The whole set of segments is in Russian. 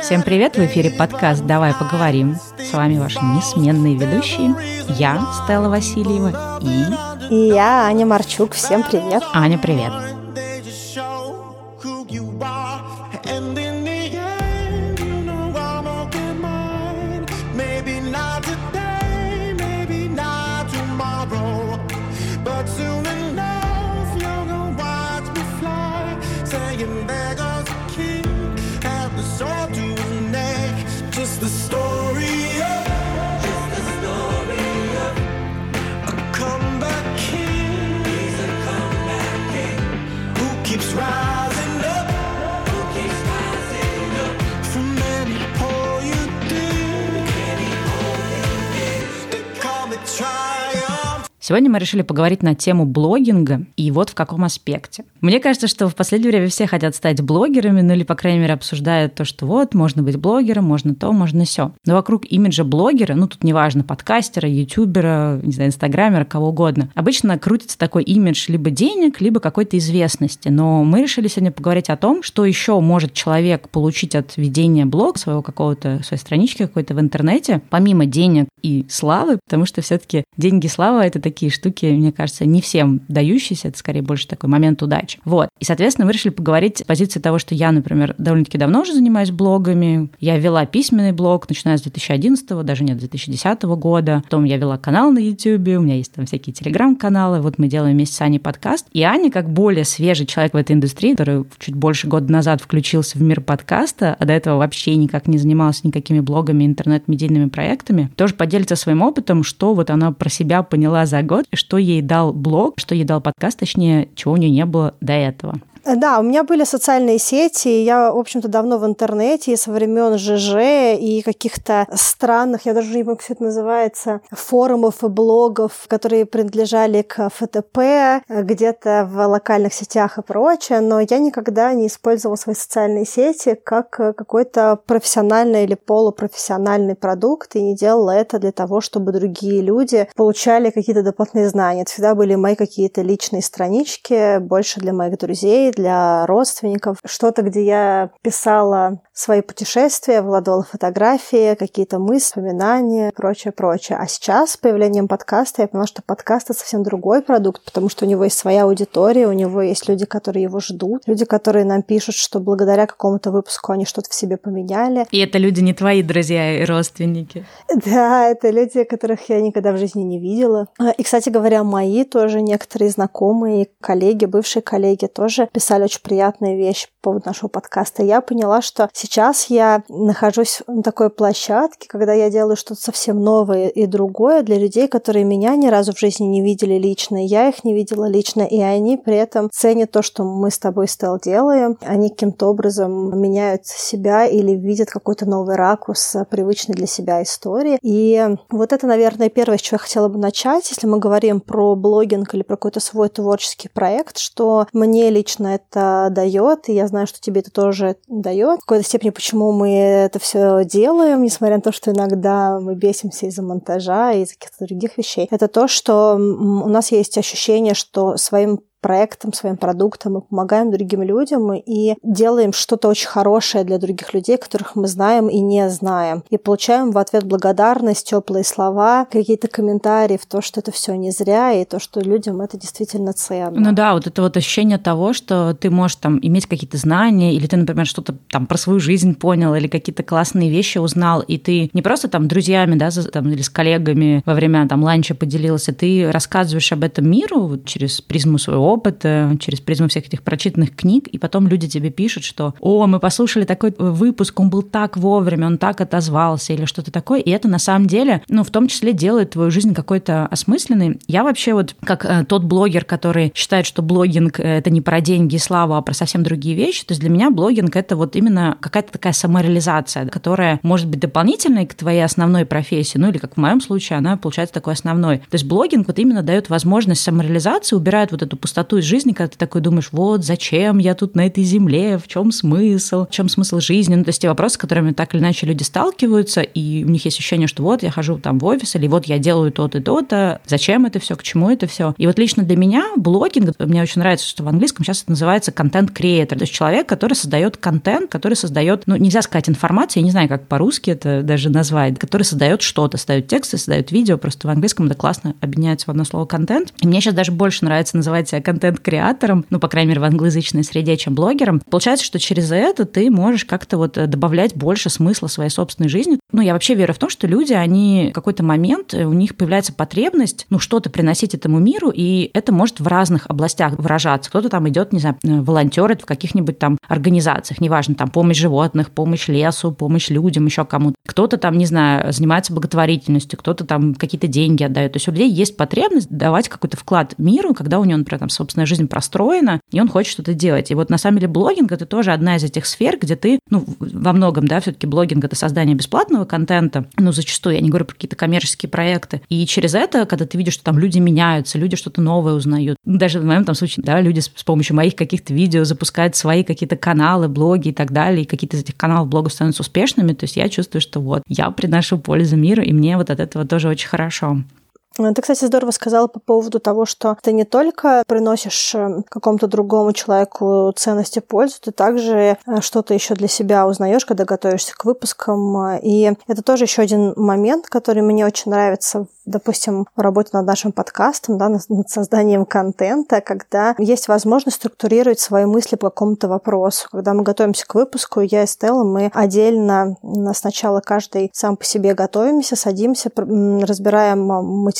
Всем привет! В эфире подкаст «Давай поговорим». С вами ваши несменные ведущие. Я, Стелла Васильева, и... И я, Аня Марчук. Всем привет! Аня, привет! Сегодня мы решили поговорить на тему блогинга и вот в каком аспекте. Мне кажется, что в последнее время все хотят стать блогерами, ну или, по крайней мере, обсуждают то, что вот, можно быть блогером, можно то, можно все. Но вокруг имиджа блогера, ну тут неважно, подкастера, ютубера, не знаю, инстаграмера, кого угодно, обычно крутится такой имидж либо денег, либо какой-то известности. Но мы решили сегодня поговорить о том, что еще может человек получить от ведения блога своего какого-то, своей странички какой-то в интернете, помимо денег и славы, потому что все-таки деньги и слава — это такие такие штуки, мне кажется, не всем дающиеся, это скорее больше такой момент удачи. Вот. И, соответственно, мы решили поговорить с позиции того, что я, например, довольно-таки давно уже занимаюсь блогами. Я вела письменный блог, начиная с 2011, даже нет, 2010 года. Потом я вела канал на YouTube, у меня есть там всякие телеграм-каналы. Вот мы делаем вместе с Аней подкаст. И Аня, как более свежий человек в этой индустрии, который чуть больше года назад включился в мир подкаста, а до этого вообще никак не занимался никакими блогами, интернет-медийными проектами, тоже поделится своим опытом, что вот она про себя поняла за год, что ей дал блог, что ей дал подкаст, точнее, чего у нее не было до этого. Да, у меня были социальные сети, я, в общем-то, давно в интернете, со времен ЖЖ, и каких-то странных, я даже не помню, как это называется, форумов и блогов, которые принадлежали к ФТП, где-то в локальных сетях и прочее, но я никогда не использовала свои социальные сети как какой-то профессиональный или полупрофессиональный продукт, и не делала это для того, чтобы другие люди получали какие-то дополнительные знания. Это всегда были мои какие-то личные странички, больше для моих друзей, для родственников. Что-то, где я писала свои путешествия, владала фотографии, какие-то мысли, воспоминания, прочее, прочее. А сейчас с появлением подкаста я поняла, что подкаст — это совсем другой продукт, потому что у него есть своя аудитория, у него есть люди, которые его ждут, люди, которые нам пишут, что благодаря какому-то выпуску они что-то в себе поменяли. И это люди не твои друзья и родственники. Да, это люди, которых я никогда в жизни не видела. И, кстати говоря, мои тоже некоторые знакомые, коллеги, бывшие коллеги тоже писали писали очень приятные вещи поводу нашего подкаста. Я поняла, что сейчас я нахожусь на такой площадке, когда я делаю что-то совсем новое и другое для людей, которые меня ни разу в жизни не видели лично, я их не видела лично, и они при этом ценят то, что мы с тобой, Стел, делаем. Они каким-то образом меняют себя или видят какой-то новый ракурс привычной для себя истории. И вот это, наверное, первое, с чего я хотела бы начать, если мы говорим про блогинг или про какой-то свой творческий проект, что мне лично это дает, и я знаю, что тебе это тоже дает. В какой-то степени, почему мы это все делаем, несмотря на то, что иногда мы бесимся из-за монтажа и из-за каких-то других вещей. Это то, что у нас есть ощущение, что своим проектом, своим продуктом, мы помогаем другим людям и делаем что-то очень хорошее для других людей, которых мы знаем и не знаем. И получаем в ответ благодарность, теплые слова, какие-то комментарии в то, что это все не зря, и то, что людям это действительно ценно. Ну да, вот это вот ощущение того, что ты можешь там иметь какие-то знания, или ты, например, что-то там про свою жизнь понял, или какие-то классные вещи узнал, и ты не просто там друзьями, да, там, или с коллегами во время там ланча поделился, ты рассказываешь об этом миру через призму своего опыта, через призму всех этих прочитанных книг, и потом люди тебе пишут, что «О, мы послушали такой выпуск, он был так вовремя, он так отозвался» или что-то такое, и это на самом деле, ну, в том числе делает твою жизнь какой-то осмысленной. Я вообще вот, как э, тот блогер, который считает, что блогинг — это не про деньги и славу, а про совсем другие вещи, то есть для меня блогинг — это вот именно какая-то такая самореализация, которая может быть дополнительной к твоей основной профессии, ну или как в моем случае, она получается такой основной. То есть блогинг вот именно дает возможность самореализации, убирает вот эту пустоту пустоту из жизни, когда ты такой думаешь, вот, зачем я тут на этой земле, в чем смысл, в чем смысл жизни, ну, то есть те вопросы, с которыми так или иначе люди сталкиваются, и у них есть ощущение, что вот я хожу там в офис, или вот я делаю то-то и то-то, зачем это все, к чему это все. И вот лично для меня блогинг, мне очень нравится, что в английском сейчас это называется контент-креатор, то есть человек, который создает контент, который создает, ну, нельзя сказать информацию, я не знаю, как по-русски это даже назвать, который создает что-то, создает тексты, создает видео, просто в английском это классно объединяется в одно слово контент. И мне сейчас даже больше нравится называть себя контент-креатором, ну, по крайней мере, в англоязычной среде, чем блогером. Получается, что через это ты можешь как-то вот добавлять больше смысла своей собственной жизни. Ну, я вообще верю в то, что люди, они в какой-то момент, у них появляется потребность, ну, что-то приносить этому миру, и это может в разных областях выражаться. Кто-то там идет, не знаю, волонтерит в каких-нибудь там организациях, неважно, там помощь животных, помощь лесу, помощь людям, еще кому-то. Кто-то там, не знаю, занимается благотворительностью, кто-то там какие-то деньги отдает. То есть у людей есть потребность давать какой-то вклад миру, когда у него, например, там собственная жизнь простроена, и он хочет что-то делать. И вот на самом деле блогинг это тоже одна из этих сфер, где ты, ну, во многом, да, все-таки блогинг это создание бесплатного контента, ну, зачастую, я не говорю про какие-то коммерческие проекты. И через это, когда ты видишь, что там люди меняются, люди что-то новое узнают. Даже в моем там случае, да, люди с помощью моих каких-то видео запускают свои какие-то каналы, блоги и так далее, и какие-то из этих каналов, блогов становятся успешными, то есть я чувствую, что вот я приношу пользу миру, и мне вот от этого тоже очень хорошо. Ты, кстати, здорово сказала по поводу того, что ты не только приносишь э, какому-то другому человеку ценности пользу, ты также э, что-то еще для себя узнаешь, когда готовишься к выпускам. И это тоже еще один момент, который мне очень нравится допустим, в работе над нашим подкастом, да, над созданием контента, когда есть возможность структурировать свои мысли по какому-то вопросу. Когда мы готовимся к выпуску, я и Стелла, мы отдельно сначала каждый сам по себе готовимся, садимся, разбираем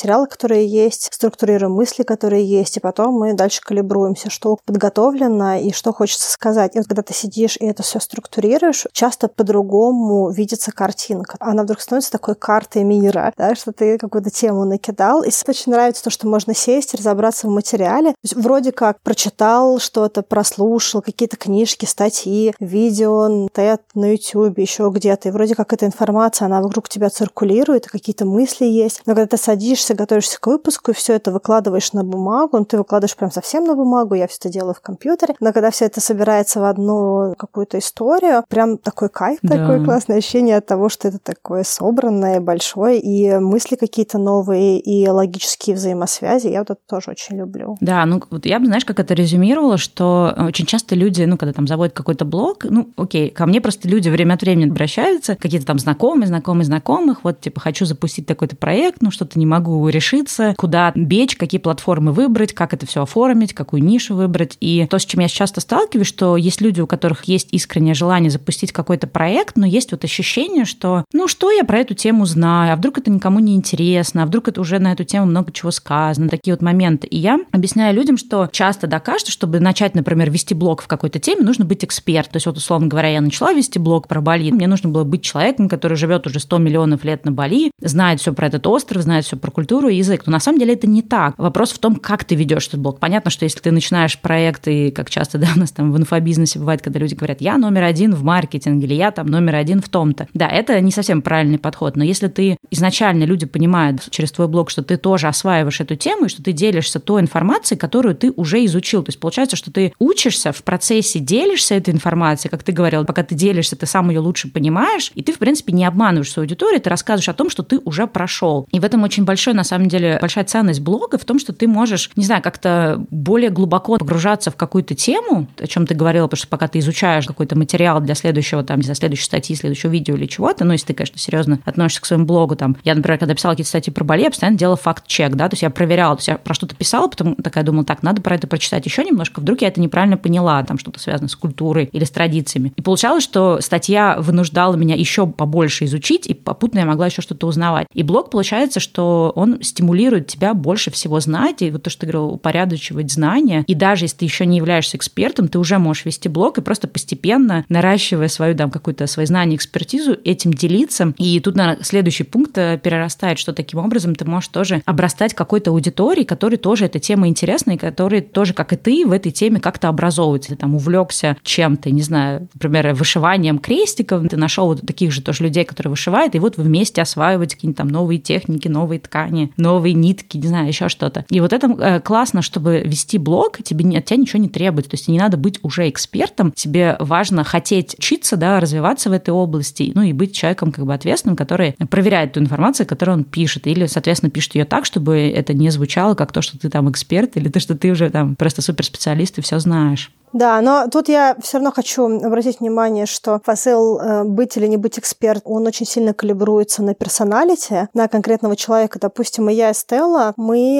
материалы, которые есть, структурируем мысли, которые есть, и потом мы дальше калибруемся, что подготовлено и что хочется сказать. И вот когда ты сидишь и это все структурируешь, часто по-другому видится картинка. Она вдруг становится такой картой мира, да, что ты какую-то тему накидал. И очень нравится то, что можно сесть, разобраться в материале. То есть вроде как прочитал что-то, прослушал какие-то книжки, статьи, видео, тет на YouTube, еще где-то. И вроде как эта информация, она вокруг тебя циркулирует, какие-то мысли есть. Но когда ты садишься, готовишься к выпуску, и все это выкладываешь на бумагу, ну, ты выкладываешь прям совсем на бумагу, я все это делаю в компьютере. Но когда все это собирается в одну какую-то историю, прям такой кайф, да. такое классное ощущение от того, что это такое собранное, большое, и мысли какие-то новые и логические взаимосвязи. Я вот это тоже очень люблю. Да, ну вот я бы, знаешь, как это резюмировала, что очень часто люди, ну, когда там заводят какой-то блог, ну, окей, ко мне просто люди время от времени обращаются, какие-то там знакомые, знакомые, знакомых, вот, типа, хочу запустить такой-то проект, ну, что-то не могу решиться, куда бечь, какие платформы выбрать, как это все оформить, какую нишу выбрать. И то, с чем я часто сталкиваюсь, что есть люди, у которых есть искреннее желание запустить какой-то проект, но есть вот ощущение, что, ну, что я про эту тему знаю, а вдруг это никому не интересно, а вдруг это уже на эту тему много чего сказано, такие вот моменты. И я объясняю людям, что часто докажется, чтобы начать, например, вести блог в какой-то теме, нужно быть эксперт. То есть вот, условно говоря, я начала вести блог про Бали, мне нужно было быть человеком, который живет уже 100 миллионов лет на Бали, знает все про этот остров, знает все про культуру и язык. Но на самом деле это не так. Вопрос в том, как ты ведешь этот блог. Понятно, что если ты начинаешь проект, и как часто да, у нас там в инфобизнесе бывает, когда люди говорят, я номер один в маркетинге, или я там номер один в том-то. Да, это не совсем правильный подход. Но если ты изначально люди понимают через твой блог, что ты тоже осваиваешь эту тему, и что ты делишься той информацией, которую ты уже изучил. То есть получается, что ты учишься в процессе, делишься этой информацией, как ты говорил, пока ты делишься, ты сам ее лучше понимаешь, и ты, в принципе, не обманываешь свою аудиторию, ты рассказываешь о том, что ты уже прошел. И в этом очень большой, на самом деле, большая ценность блога в том, что ты можешь, не знаю, как-то более глубоко погружаться в какую-то тему, о чем ты говорила, потому что пока ты изучаешь какой-то материал для следующего, там, знаю, следующей статьи, следующего видео или чего-то, ну, если ты, конечно, серьезно относишься к своему блогу, там, я, например, когда писала какие-то статьи про Бали, я постоянно делала факт-чек, да, то есть я проверяла, то есть я про что-то писала, потом такая думала, так, надо про это прочитать еще немножко, вдруг я это неправильно поняла, там что-то связано с культурой или с традициями. И получалось, что статья вынуждала меня еще побольше изучить, и попутно я могла еще что-то узнавать. И блог, получается, что он стимулирует тебя больше всего знать, и вот то, что ты говорил, упорядочивать знания, и даже если ты еще не являешься экспертом, ты уже можешь вести блог и просто постепенно, наращивая свою, там, какую-то свои знания, экспертизу, этим делиться. И тут, наверное, следующий пункт э, перерастает, что таким образом ты можешь тоже обрастать какой-то аудиторией, которой тоже эта тема интересна, и которые тоже, как и ты, в этой теме как-то образовываются. Ты там увлекся чем-то, не знаю, например, вышиванием крестиков, ты нашел вот таких же тоже людей, которые вышивают, и вот вы вместе осваиваете какие-нибудь там новые техники, новые ткани грани, новые нитки, не знаю, еще что-то. И вот это э, классно, чтобы вести блог, тебе от тебя ничего не требуется. То есть не надо быть уже экспертом, тебе важно хотеть учиться, да, развиваться в этой области, ну и быть человеком как бы ответственным, который проверяет ту информацию, которую он пишет, или, соответственно, пишет ее так, чтобы это не звучало как то, что ты там эксперт, или то, что ты уже там просто суперспециалист и все знаешь. Да, но тут я все равно хочу обратить внимание, что посыл э, быть или не быть эксперт, он очень сильно калибруется на персоналити, на конкретного человека. Допустим, и я и Стелла, мы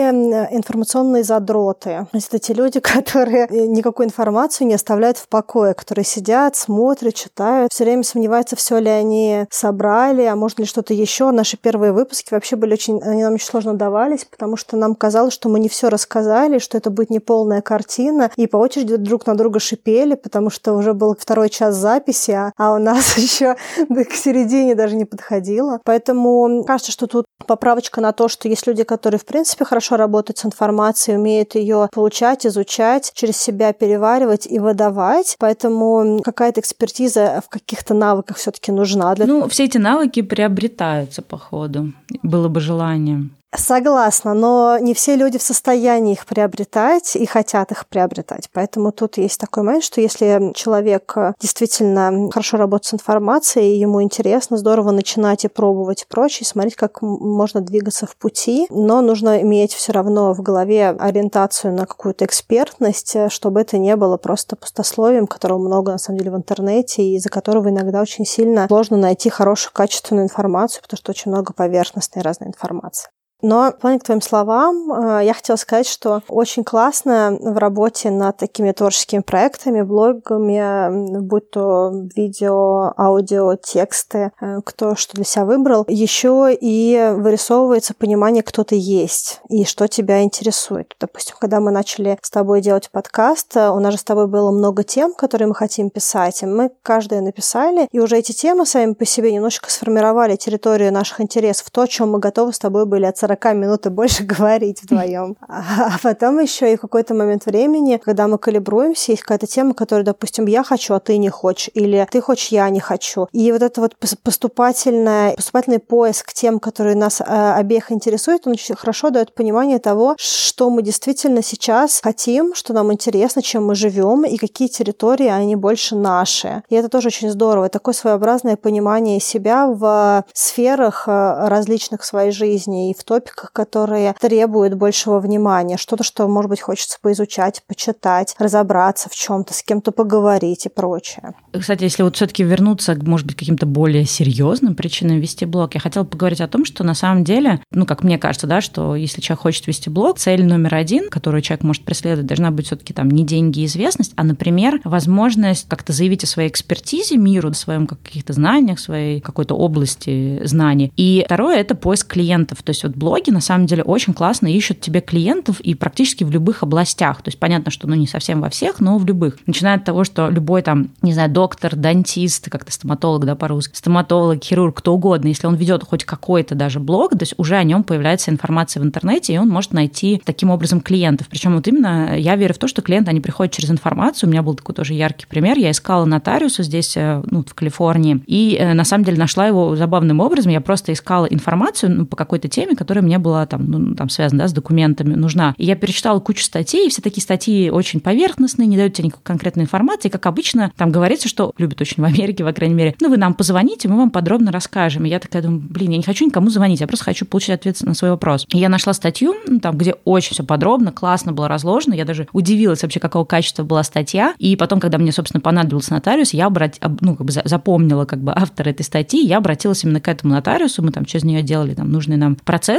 информационные задроты. То есть это те люди, которые никакую информацию не оставляют в покое, которые сидят, смотрят, читают, все время сомневаются, все ли они собрали, а может ли что-то еще. Наши первые выпуски вообще были очень, они нам очень сложно давались, потому что нам казалось, что мы не все рассказали, что это будет неполная картина, и по очереди друг на друга шипели, потому что уже был второй час записи, а, а у нас еще к середине даже не подходило. Поэтому кажется, что тут поправочка на то, что есть люди, которые, в принципе, хорошо работают с информацией, умеют ее получать, изучать, через себя переваривать и выдавать. Поэтому какая-то экспертиза в каких-то навыках все-таки нужна. Для... Ну, все эти навыки приобретаются по ходу. Было бы желание. Согласна, но не все люди в состоянии их приобретать и хотят их приобретать. Поэтому тут есть такой момент, что если человек действительно хорошо работает с информацией, ему интересно, здорово начинать и пробовать и прочее, смотреть, как можно двигаться в пути, но нужно иметь все равно в голове ориентацию на какую-то экспертность, чтобы это не было просто пустословием, которого много на самом деле в интернете, и из-за которого иногда очень сильно сложно найти хорошую качественную информацию, потому что очень много поверхностной разной информации. Но, по к твоим словам, э, я хотела сказать, что очень классно в работе над такими творческими проектами, блогами, будь то видео, аудио, тексты, э, кто что для себя выбрал, еще и вырисовывается понимание, кто ты есть и что тебя интересует. Допустим, когда мы начали с тобой делать подкаст, э, у нас же с тобой было много тем, которые мы хотим писать, и мы каждая написали, и уже эти темы сами по себе немножечко сформировали территорию наших интересов, то, чем мы готовы с тобой были от 40 минут и больше говорить вдвоем. А потом еще и какой-то момент времени, когда мы калибруемся, есть какая-то тема, которую, допустим, я хочу, а ты не хочешь, или ты хочешь, я не хочу. И вот это вот поступательное, поступательный поиск тем, которые нас э, обеих интересуют, он очень хорошо дает понимание того, что мы действительно сейчас хотим, что нам интересно, чем мы живем, и какие территории, они больше наши. И это тоже очень здорово. Такое своеобразное понимание себя в сферах э, различных своей жизни и в той топиках, которые требуют большего внимания, что-то, что, может быть, хочется поизучать, почитать, разобраться в чем-то, с кем-то поговорить и прочее. Кстати, если вот все-таки вернуться, может быть, к каким-то более серьезным причинам вести блог, я хотела поговорить о том, что на самом деле, ну, как мне кажется, да, что если человек хочет вести блог, цель номер один, которую человек может преследовать, должна быть все-таки там не деньги и известность, а, например, возможность как-то заявить о своей экспертизе миру, о своем каких-то знаниях, своей какой-то области знаний. И второе – это поиск клиентов. То есть вот блог блоги на самом деле очень классно ищут тебе клиентов и практически в любых областях. То есть понятно, что ну не совсем во всех, но в любых. Начиная от того, что любой там, не знаю, доктор, дантист, как-то стоматолог, да, по-русски, стоматолог, хирург, кто угодно, если он ведет хоть какой-то даже блог, то есть уже о нем появляется информация в интернете, и он может найти таким образом клиентов. Причем вот именно я верю в то, что клиенты, они приходят через информацию. У меня был такой тоже яркий пример. Я искала нотариуса здесь, э, ну, в Калифорнии, и э, на самом деле нашла его забавным образом. Я просто искала информацию ну, по какой-то теме, которая мне была там, ну, там связана да, с документами, нужна. И я перечитала кучу статей, и все такие статьи очень поверхностные, не дают тебе никакой конкретной информации. Как обычно, там говорится, что любят очень в Америке, по крайней мере, ну, вы нам позвоните, мы вам подробно расскажем. И я такая думаю, блин, я не хочу никому звонить, я просто хочу получить ответ на свой вопрос. И я нашла статью, ну, там, где очень все подробно, классно было разложено. Я даже удивилась вообще, какого качества была статья. И потом, когда мне, собственно, понадобился нотариус, я обрат... ну, как бы запомнила как бы автора этой статьи, я обратилась именно к этому нотариусу, мы там через нее делали там нужные нам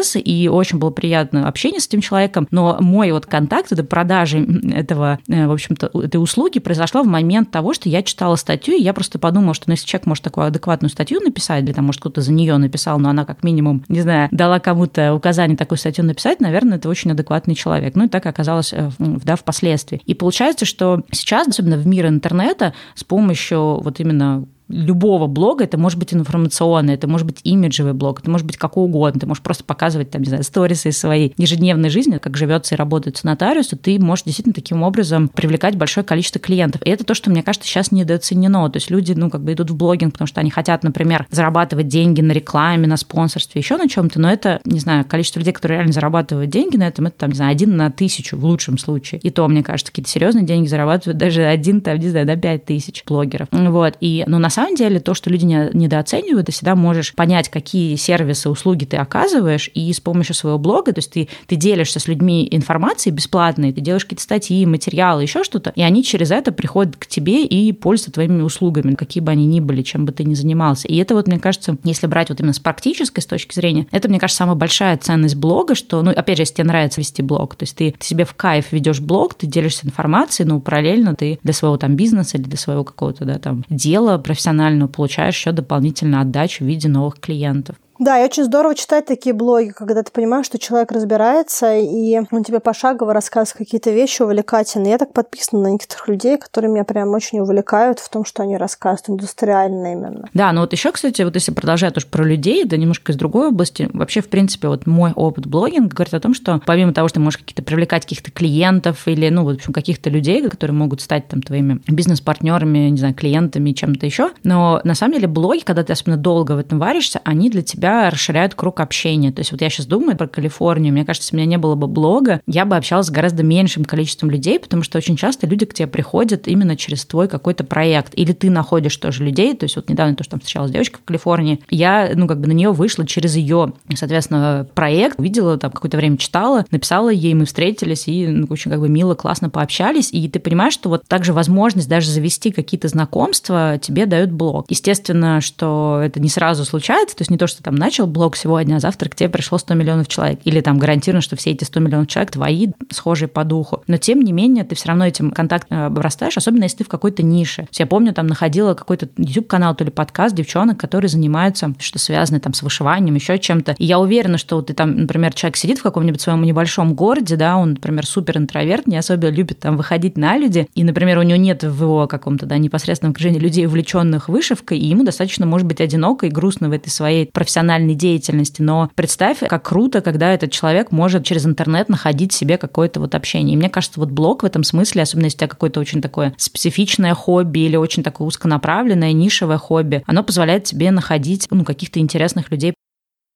процессы, и очень было приятно общение с этим человеком, но мой вот контакт, это продажи этого, э, в общем-то, этой услуги произошла в момент того, что я читала статью, и я просто подумала, что ну, если человек может такую адекватную статью написать, или там, может, кто-то за нее написал, но она как минимум, не знаю, дала кому-то указание такую статью написать, наверное, это очень адекватный человек. Ну и так оказалось, э, да, впоследствии. И получается, что сейчас, особенно в мире интернета, с помощью вот именно любого блога, это может быть информационный, это может быть имиджевый блог, это может быть как угодно, ты можешь просто показывать там, не знаю, сторисы из своей ежедневной жизни, как живется и работает с нотариусом, ты можешь действительно таким образом привлекать большое количество клиентов. И это то, что, мне кажется, сейчас недооценено. То есть люди, ну, как бы идут в блогинг, потому что они хотят, например, зарабатывать деньги на рекламе, на спонсорстве, еще на чем-то, но это, не знаю, количество людей, которые реально зарабатывают деньги на этом, это, там, не знаю, один на тысячу в лучшем случае. И то, мне кажется, какие-то серьезные деньги зарабатывают даже один, там, не знаю, на пять тысяч блогеров. Вот. И, ну, на самом деле, то, что люди не, недооценивают, ты всегда можешь понять, какие сервисы, услуги ты оказываешь, и с помощью своего блога, то есть ты, ты делишься с людьми информацией бесплатной, ты делаешь какие-то статьи, материалы, еще что-то, и они через это приходят к тебе и пользуются твоими услугами, какие бы они ни были, чем бы ты ни занимался. И это вот, мне кажется, если брать вот именно с практической с точки зрения, это, мне кажется, самая большая ценность блога, что, ну, опять же, если тебе нравится вести блог, то есть ты, ты себе в кайф ведешь блог, ты делишься информацией, но параллельно ты для своего там бизнеса или для своего какого-то, да, там дела профессионального получаешь еще дополнительную отдачу в виде новых клиентов. Да, и очень здорово читать такие блоги, когда ты понимаешь, что человек разбирается, и он тебе пошагово рассказывает какие-то вещи увлекательные. Я так подписана на некоторых людей, которые меня прям очень увлекают в том, что они рассказывают, индустриально именно. Да, ну вот еще, кстати, вот если продолжать уж про людей, да немножко из другой области, вообще, в принципе, вот мой опыт блогинга говорит о том, что помимо того, что ты можешь какие-то привлекать каких-то клиентов или, ну, в общем, каких-то людей, которые могут стать там твоими бизнес-партнерами, не знаю, клиентами, чем-то еще, но на самом деле блоги, когда ты особенно долго в этом варишься, они для тебя тебя расширяют круг общения. То есть вот я сейчас думаю про Калифорнию, мне кажется, если у меня не было бы блога, я бы общалась с гораздо меньшим количеством людей, потому что очень часто люди к тебе приходят именно через твой какой-то проект. Или ты находишь тоже людей, то есть вот недавно то, что там встречалась девочка в Калифорнии, я, ну, как бы на нее вышла через ее, соответственно, проект, видела там какое-то время читала, написала ей, мы встретились и ну, очень как бы мило, классно пообщались, и ты понимаешь, что вот также возможность даже завести какие-то знакомства тебе дают блог. Естественно, что это не сразу случается, то есть не то, что там начал блог сегодня, а завтра к тебе пришло 100 миллионов человек. Или там гарантированно, что все эти 100 миллионов человек твои, схожие по духу. Но тем не менее, ты все равно этим контактом обрастаешь, особенно если ты в какой-то нише. Я помню, там находила какой-то YouTube-канал, то ли подкаст девчонок, которые занимаются, что связано там с вышиванием, еще чем-то. И я уверена, что вот ты там, например, человек сидит в каком-нибудь своем небольшом городе, да, он, например, супер интроверт, не особо любит там выходить на люди, и, например, у него нет в его каком-то, да, непосредственном окружении людей, увлеченных вышивкой, и ему достаточно, может быть, одиноко и грустно в этой своей профессиональной профессиональной деятельности, но представь, как круто, когда этот человек может через интернет находить себе какое-то вот общение. И мне кажется, вот блог в этом смысле, особенно если у тебя какое-то очень такое специфичное хобби или очень такое узконаправленное, нишевое хобби, оно позволяет тебе находить ну, каких-то интересных людей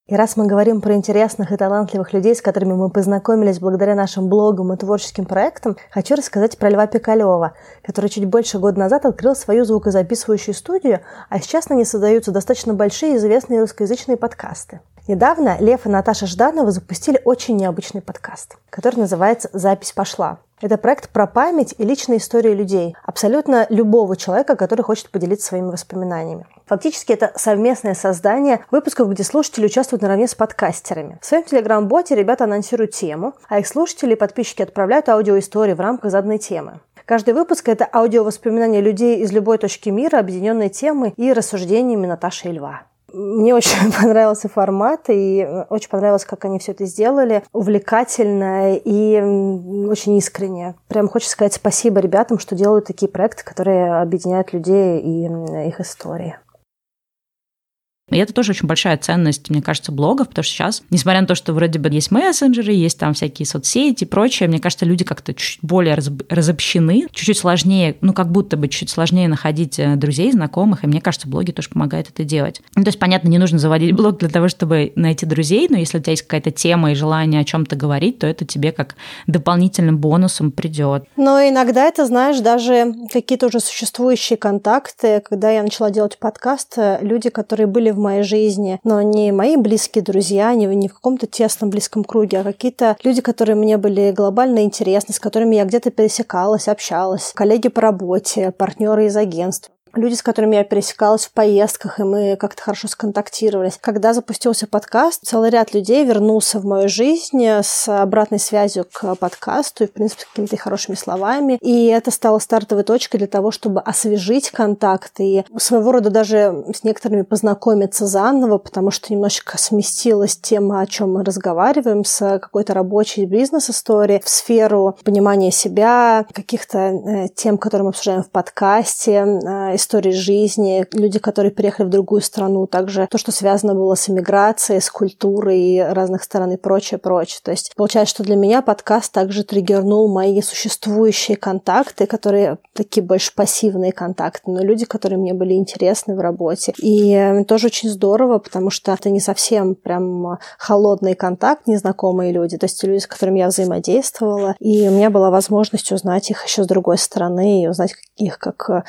и раз мы говорим про интересных и талантливых людей, с которыми мы познакомились благодаря нашим блогам и творческим проектам, хочу рассказать про Льва Пикалева, который чуть больше года назад открыл свою звукозаписывающую студию, а сейчас на ней создаются достаточно большие известные русскоязычные подкасты. Недавно Лев и Наташа Жданова запустили очень необычный подкаст, который называется «Запись пошла». Это проект про память и личные истории людей, абсолютно любого человека, который хочет поделиться своими воспоминаниями. Фактически это совместное создание выпусков, где слушатели участвуют наравне с подкастерами. В своем телеграм-боте ребята анонсируют тему, а их слушатели и подписчики отправляют аудиоистории в рамках заданной темы. Каждый выпуск – это аудиовоспоминания людей из любой точки мира, объединенные темой и рассуждениями Наташи и Льва. Мне очень понравился формат, и очень понравилось, как они все это сделали. Увлекательно и очень искренне. Прям хочется сказать спасибо ребятам, что делают такие проекты, которые объединяют людей и их истории. И это тоже очень большая ценность, мне кажется, блогов, потому что сейчас, несмотря на то, что вроде бы есть мессенджеры, есть там всякие соцсети и прочее, мне кажется, люди как-то чуть более разобщены, чуть-чуть сложнее, ну, как будто бы чуть сложнее находить э, друзей, знакомых, и мне кажется, блоги тоже помогают это делать. Ну, то есть, понятно, не нужно заводить блог для того, чтобы найти друзей, но если у тебя есть какая-то тема и желание о чем-то говорить, то это тебе как дополнительным бонусом придет. Но иногда это, знаешь, даже какие-то уже существующие контакты, когда я начала делать подкаст, э, люди, которые были в моей жизни, но не мои близкие друзья, не, не в каком-то тесном близком круге, а какие-то люди, которые мне были глобально интересны, с которыми я где-то пересекалась, общалась, коллеги по работе, партнеры из агентств люди, с которыми я пересекалась в поездках, и мы как-то хорошо сконтактировались. Когда запустился подкаст, целый ряд людей вернулся в мою жизнь с обратной связью к подкасту и, в принципе, какими-то хорошими словами. И это стало стартовой точкой для того, чтобы освежить контакт и своего рода даже с некоторыми познакомиться заново, потому что немножечко сместилась тема, о чем мы разговариваем, с какой-то рабочей бизнес-истории в сферу понимания себя, каких-то э, тем, которые мы обсуждаем в подкасте, э, истории жизни, люди, которые приехали в другую страну, также то, что связано было с иммиграцией, с культурой разных стран и прочее, прочее. То есть получается, что для меня подкаст также триггернул мои существующие контакты, которые такие больше пассивные контакты, но люди, которые мне были интересны в работе. И тоже очень здорово, потому что это не совсем прям холодный контакт, незнакомые люди, то есть люди, с которыми я взаимодействовала, и у меня была возможность узнать их еще с другой стороны, и узнать их как э,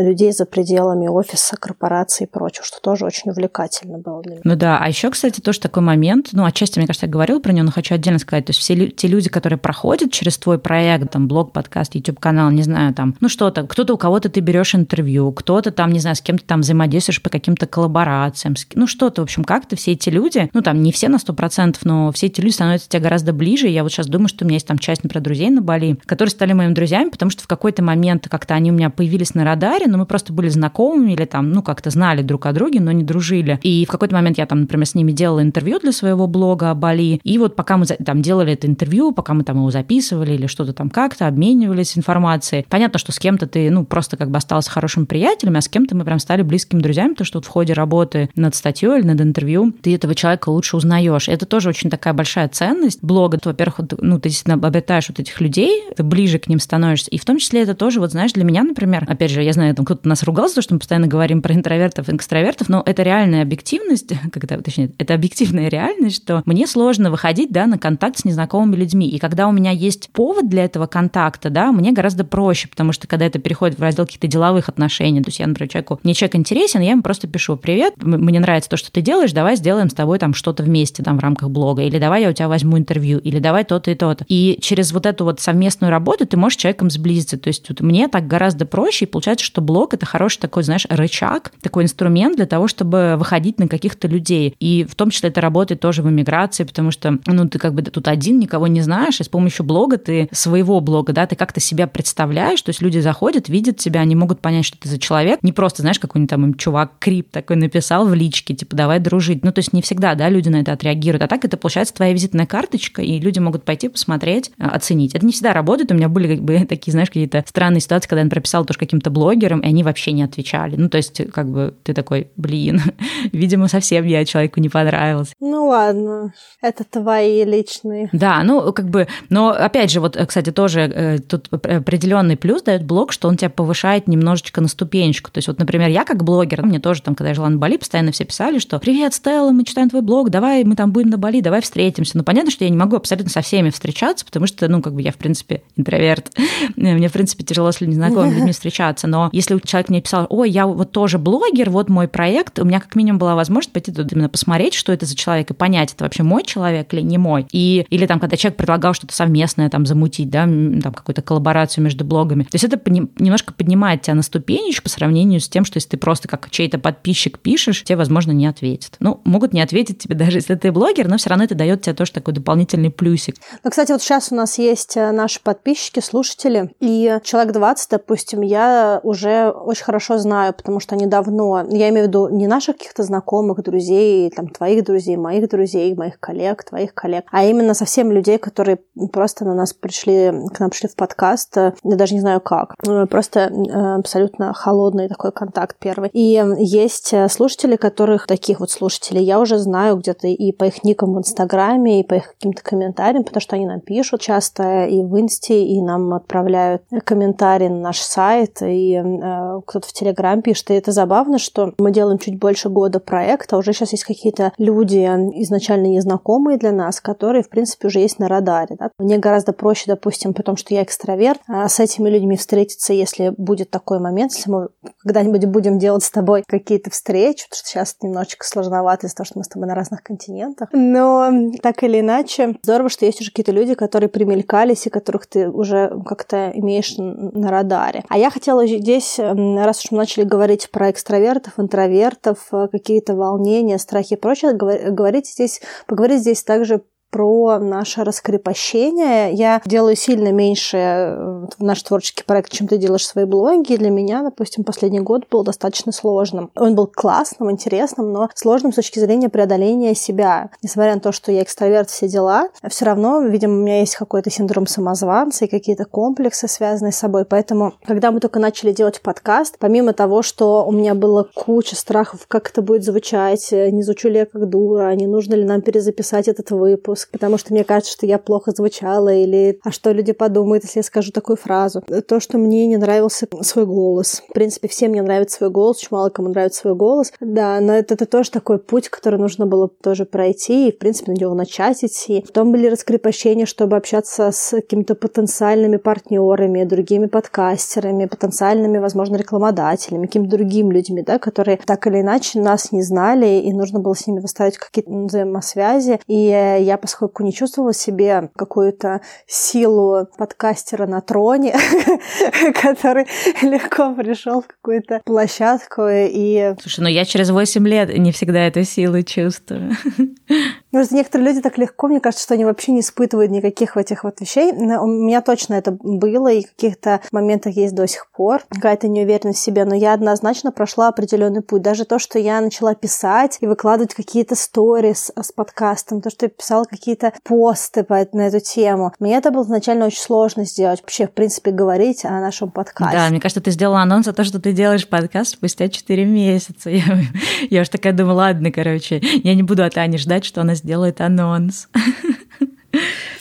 людей за пределами офиса, корпорации и прочего, что тоже очень увлекательно было для меня. Ну да, а еще, кстати, тоже такой момент, ну, отчасти, мне кажется, я говорила про него, но хочу отдельно сказать, то есть все те люди, которые проходят через твой проект, там, блог, подкаст, YouTube-канал, не знаю, там, ну что-то, кто-то у кого-то ты берешь интервью, кто-то там, не знаю, с кем-то там взаимодействуешь по каким-то коллаборациям, ну что-то, в общем, как-то все эти люди, ну там не все на сто процентов, но все эти люди становятся тебе гораздо ближе. Я вот сейчас думаю, что у меня есть там часть, например, друзей на Бали, которые стали моими друзьями, потому что в какой-то момент как-то они у меня появились на радаре, но мы просто были знакомыми или там, ну, как-то знали друг о друге, но не дружили. И в какой-то момент я там, например, с ними делала интервью для своего блога о Бали. И вот пока мы там делали это интервью, пока мы там его записывали или что-то там как-то, обменивались информацией, понятно, что с кем-то ты, ну, просто как бы остался хорошим приятелем, а с кем-то мы прям стали близкими друзьями, потому что вот в ходе работы над статьей или над интервью ты этого человека лучше узнаешь. Это тоже очень такая большая ценность блога. Во-первых, ну, ты действительно обретаешь вот этих людей, ты ближе к ним становишься. И в том числе это тоже, вот знаешь, для меня, например, опять же, я знаю, там кто-то нас ругался, что мы постоянно говорим про интровертов и экстравертов, но это реальная объективность, когда, точнее, это объективная реальность, что мне сложно выходить, да, на контакт с незнакомыми людьми. И когда у меня есть повод для этого контакта, да, мне гораздо проще, потому что когда это переходит в раздел каких-то деловых отношений, то есть я, например, человеку, мне человек интересен, я ему просто пишу, привет, мне нравится то, что ты делаешь, давай сделаем с тобой там что-то вместе там в рамках блога, или давай я у тебя возьму интервью, или давай то-то и то-то. И через вот эту вот совместную работу ты можешь человеком сблизиться. То есть вот мне так гораздо проще, и получается, что блог — это хороший такой, знаешь, рычаг, такой инструмент для того, чтобы выходить на каких-то людей. И в том числе это работает тоже в эмиграции, потому что, ну, ты как бы тут один, никого не знаешь, и с помощью блога ты своего блога, да, ты как-то себя представляешь, то есть люди заходят, видят тебя, они могут понять, что ты за человек, не просто, знаешь, какой-нибудь там им чувак крип такой написал в личке, типа, давай дружить. Ну, то есть не всегда, да, люди на это отреагируют, а так это получается твоя визитная карточка, и люди могут пойти посмотреть, а, оценить. Это не всегда работает, у меня были как бы такие, знаешь, какие-то странные ситуации, когда я прописала тоже каким-то блогерам, и они вообще не отвечали. Ну, то есть, как бы ты такой, блин, видимо, совсем я человеку не понравился. Ну ладно, это твои личные. Да, ну, как бы, но опять же, вот, кстати, тоже э, тут определенный плюс дает блог, что он тебя повышает немножечко на ступенечку. То есть, вот, например, я как блогер, мне тоже там, когда я жила на Бали, постоянно все писали, что «Привет, Стелла, мы читаем твой блог, давай мы там будем на Бали, давай встретимся». Ну, понятно, что я не могу абсолютно со всеми встречаться, потому что, ну, как бы я, в принципе, интроверт. Мне, в принципе, тяжело с незнакомыми людьми встречаться. Но если человек мне писал, ой, я вот тоже блогер, вот мой проект, у меня как минимум была возможность пойти туда именно посмотреть, что это за человек, и понять, это вообще мой человек или не мой. И, или там, когда человек предлагал что-то совместное там замутить, да, там какую-то коллаборацию между блогами. То есть это немножко поднимает тебя на ступенечку по сравнению с тем, что если ты просто как чей-то подписчик пишешь, тебе, возможно, не ответят. Ну, могут не ответить тебе даже если ты блогер, но все равно это дает тебе тоже такой дополнительный плюсик. Ну, кстати, вот сейчас у нас есть э, наши подписчики, слушатели, и человек 20, допустим, я уже очень хорошо знаю, потому что они давно, я имею в виду не наших каких-то знакомых, друзей, там, твоих друзей, моих друзей, моих коллег, твоих коллег, а именно совсем людей, которые просто на нас пришли, к нам пришли в подкаст, я даже не знаю как, э, просто э, абсолютно холодный такой контакт первый. И есть слушатели, которых, таких вот слушателей, я уже знаю где-то и по их никам в Инстаграме, и по их каким-то комментариям, потому что они нам пишут часто и в Инсте, и нам отправляют комментарии на наш сайт, и э, кто-то в Телеграм пишет. И это забавно, что мы делаем чуть больше года проекта, уже сейчас есть какие-то люди изначально незнакомые для нас, которые, в принципе, уже есть на радаре. Да? Мне гораздо проще, допустим, потому что я экстраверт, а с этими людьми встретиться, если будет такой момент, если мы когда-нибудь будем делать с тобой какие-то встречи, потому что сейчас немножечко сложновато из-за того, что мы с тобой на разных континентах. Но так или иначе, здорово, что есть уже какие-то люди, которые примелькались и которых ты уже как-то имеешь на радаре. А я хотела здесь, раз уж мы начали говорить про экстравертов, интровертов, э, какие-то волнения, страхи и прочее, говорить здесь, поговорить здесь также про наше раскрепощение. Я делаю сильно меньше э, наш творческий проект, чем ты делаешь свои блоги. Для меня, допустим, последний год был достаточно сложным. Он был классным, интересным, но сложным с точки зрения преодоления себя. Несмотря на то, что я экстраверт, все дела, все равно, видимо, у меня есть какой-то синдром самозванца и какие-то комплексы, связанные с собой. Поэтому, когда мы только начали делать подкаст, помимо того, что у меня было куча страхов, как это будет звучать, не звучу ли я как дура, не нужно ли нам перезаписать этот выпуск, потому что мне кажется, что я плохо звучала, или а что люди подумают, если я скажу такую фразу. То, что мне не нравился свой голос. В принципе, всем мне нравится свой голос, очень мало кому нравится свой голос. Да, но это, это тоже такой путь, который нужно было тоже пройти и, в принципе, на него начать идти. Потом были раскрепощения, чтобы общаться с какими-то потенциальными партнерами, другими подкастерами, потенциальными, возможно, рекламодателями, какими-то другими людьми, да, которые так или иначе нас не знали, и нужно было с ними выстраивать какие-то взаимосвязи. И я, поскольку не чувствовала себе какую-то силу подкастера на троне, который легко пришел в какую-то площадку и... Слушай, ну я через 8 лет не всегда эту силу чувствую. Просто некоторые люди так легко, мне кажется, что они вообще не испытывают никаких этих вот вещей. У меня точно это было, и в каких-то моментах есть до сих пор какая-то неуверенность в себе, но я однозначно прошла определенный путь. Даже то, что я начала писать и выкладывать какие-то сторис с подкастом, то, что я писала какие-то посты по, на эту тему, мне это было изначально очень сложно сделать. Вообще, в принципе, говорить о нашем подкасте. Да, мне кажется, ты сделала анонс о том, что ты делаешь подкаст спустя 4 месяца. Я, я уж такая думаю, ладно, короче, я не буду от Ани ждать, что она сделает анонс.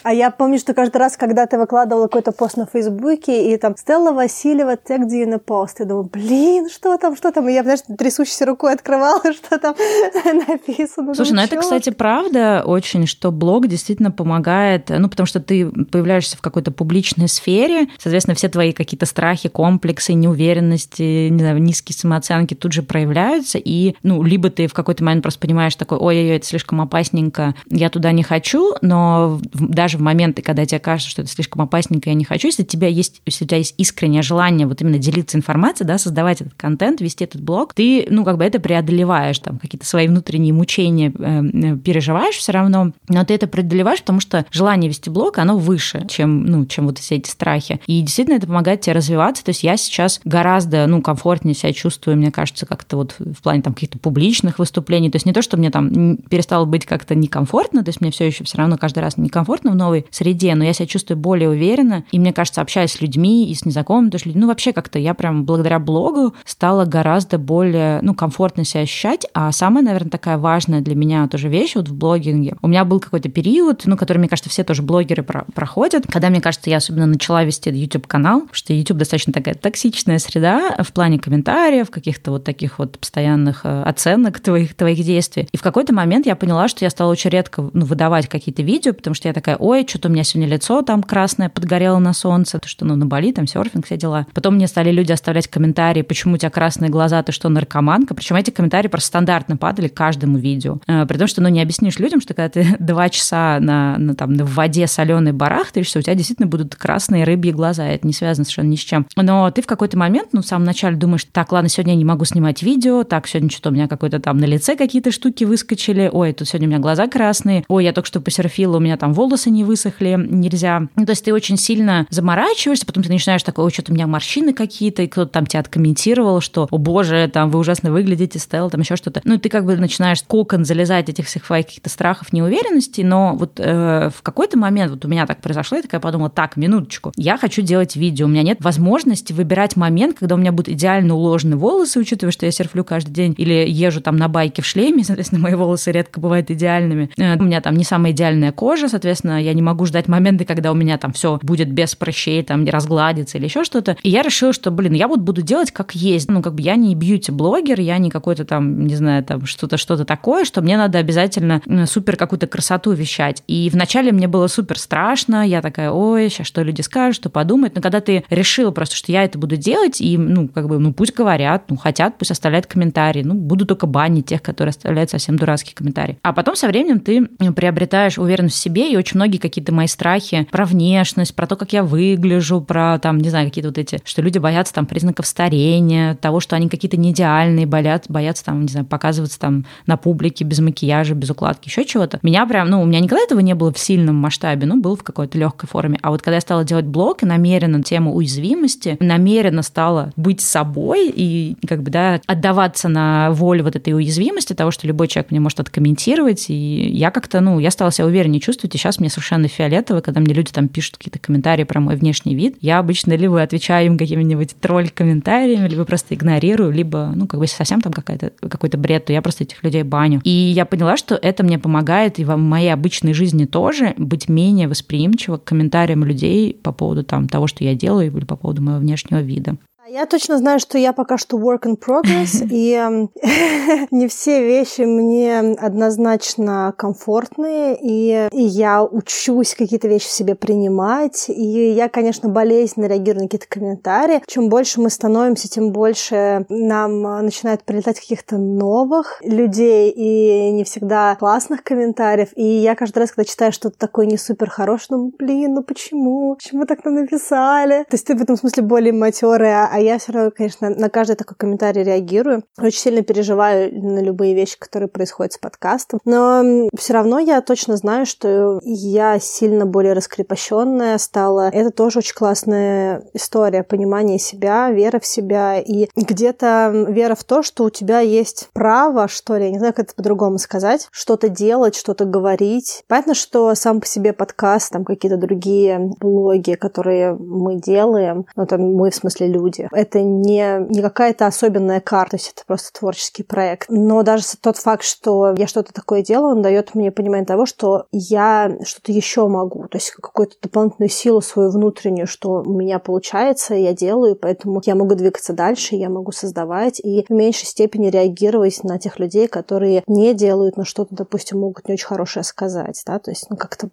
А я помню, что каждый раз, когда ты выкладывала какой-то пост на Фейсбуке, и там Стелла Васильева тег на пост, я думаю, блин, что там, что там? И я, знаешь, трясущейся рукой открывала, что там написано. Слушай, ну это, кстати, правда очень, что блог действительно помогает, ну, потому что ты появляешься в какой-то публичной сфере, соответственно, все твои какие-то страхи, комплексы, неуверенности, не знаю, низкие самооценки тут же проявляются, и, ну, либо ты в какой-то момент просто понимаешь такой, ой-ой-ой, это слишком опасненько, я туда не хочу, но даже в моменты, когда тебе кажется, что это слишком опасненько, я не хочу, если у тебя есть, если у тебя есть искреннее желание вот именно делиться информацией, да, создавать этот контент, вести этот блог, ты, ну, как бы это преодолеваешь, там, какие-то свои внутренние мучения э, э переживаешь все равно, но ты это преодолеваешь, потому что желание вести блог, оно выше, чем, ну, чем вот все эти страхи. И действительно это помогает тебе развиваться. То есть я сейчас гораздо, ну, комфортнее себя чувствую, мне кажется, как-то вот в плане там каких-то публичных выступлений. То есть не то, что мне там перестало быть как-то некомфортно, то есть мне все еще все равно каждый раз некомфортно в новой среде, но я себя чувствую более уверенно, и мне кажется, общаясь с людьми и с незнакомыми тоже людьми, ну вообще как-то я прям благодаря блогу стала гораздо более, ну, комфортно себя ощущать, а самая, наверное, такая важная для меня тоже вещь вот в блогинге. У меня был какой-то период, ну, который, мне кажется, все тоже блогеры про проходят, когда, мне кажется, я особенно начала вести YouTube-канал, что YouTube достаточно такая токсичная среда в плане комментариев, каких-то вот таких вот постоянных э, оценок твоих, твоих действий. И в какой-то момент я поняла, что я стала очень редко ну, выдавать какие-то видео, потому что я такая, ой, что-то у меня сегодня лицо там красное подгорело на солнце, то что, ну, на Бали, там серфинг, все дела. Потом мне стали люди оставлять комментарии, почему у тебя красные глаза, ты что, наркоманка? Причем эти комментарии просто стандартно падали каждому видео. Э, при том, что, ну, не объяснишь людям, что когда ты два часа на, на, там, в воде соленой барахтаешься, у тебя действительно будут красные рыбьи глаза. Это не связано совершенно ни с чем. Но ты в какой-то момент, ну, в самом начале думаешь, так, ладно, сегодня я не могу снимать видео, так, сегодня что-то у меня какой-то там на лице какие-то штуки выскочили, ой, тут сегодня у меня глаза красные, ой, я только что посерфила, у меня там волосы не высохли, нельзя. Ну, то есть ты очень сильно заморачиваешься, потом ты начинаешь такой, ой, что-то у меня морщины какие-то, и кто-то там тебя откомментировал, что, о боже, там вы ужасно выглядите, Стелла, там еще что-то. Ну, ты как бы начинаешь кокон залезать этих всех своих каких-то страхов, неуверенностей, но вот э, в какой-то момент, вот у меня так произошло, я такая подумала, так, минуточку, я хочу делать видео, у меня нет возможности выбирать момент, когда у меня будут идеально уложены волосы, учитывая, что я серфлю каждый день, или езжу там на байке в шлеме, соответственно, мои волосы редко бывают идеальными. Э, у меня там не самая идеальная кожа, соответственно, я не могу ждать моменты, когда у меня там все будет без прыщей, там не разгладится или еще что-то. И я решила, что, блин, я вот буду делать как есть. Ну, как бы я не бьюти-блогер, я не какой-то там, не знаю, там что-то, что-то такое, что мне надо обязательно супер какую-то красоту вещать. И вначале мне было супер страшно, я такая, ой, сейчас что люди скажут, что подумают. Но когда ты решила просто, что я это буду делать, и, ну, как бы, ну, пусть говорят, ну, хотят, пусть оставляют комментарии, ну, буду только банить тех, которые оставляют совсем дурацкие комментарии. А потом со временем ты приобретаешь уверенность в себе, и очень многие какие-то мои страхи про внешность, про то, как я выгляжу, про там, не знаю, какие-то вот эти, что люди боятся там признаков старения, того, что они какие-то не идеальные, боятся, боятся там, не знаю, показываться там на публике без макияжа, без укладки, еще чего-то. Меня прям, ну, у меня никогда этого не было в сильном масштабе, ну, было в какой-то легкой форме. А вот когда я стала делать блог и намеренно тему уязвимости, намеренно стала быть собой и как бы, да, отдаваться на волю вот этой уязвимости, того, что любой человек мне может откомментировать, и я как-то, ну, я стала себя увереннее чувствовать, и сейчас мне совершенно фиолетово, когда мне люди там пишут какие-то комментарии про мой внешний вид, я обычно либо отвечаю им какими-нибудь тролль-комментариями, либо просто игнорирую, либо, ну, как бы совсем там какая-то, какой-то бред, то я просто этих людей баню. И я поняла, что это мне помогает и в моей обычной жизни тоже быть менее восприимчива к комментариям людей по поводу там того, что я делаю, или по поводу моего внешнего вида. Я точно знаю, что я пока что work in progress, и эм, не все вещи мне однозначно комфортные, и, и я учусь какие-то вещи в себе принимать, и я, конечно, болезненно реагирую на какие-то комментарии. Чем больше мы становимся, тем больше нам начинает прилетать каких-то новых людей, и не всегда классных комментариев. И я каждый раз, когда читаю что-то такое не супер хорошее, думаю, блин, ну почему? Почему так нам написали? То есть ты в этом смысле более матерая, а я все равно, конечно, на каждый такой комментарий реагирую. Очень сильно переживаю на любые вещи, которые происходят с подкастом. Но все равно я точно знаю, что я сильно более раскрепощенная стала. Это тоже очень классная история понимания себя, вера в себя и где-то вера в то, что у тебя есть право, что ли, я не знаю, как это по-другому сказать, что-то делать, что-то говорить. Понятно, что сам по себе подкаст, там какие-то другие блоги, которые мы делаем, ну там мы в смысле люди, это не, не какая-то особенная карта, то есть это просто творческий проект. Но даже тот факт, что я что-то такое делаю, он дает мне понимание того, что я что-то еще могу, то есть какую-то дополнительную силу свою внутреннюю, что у меня получается, я делаю, поэтому я могу двигаться дальше, я могу создавать и в меньшей степени реагировать на тех людей, которые не делают, но что-то, допустим, могут не очень хорошее сказать, да, то есть ну, как-то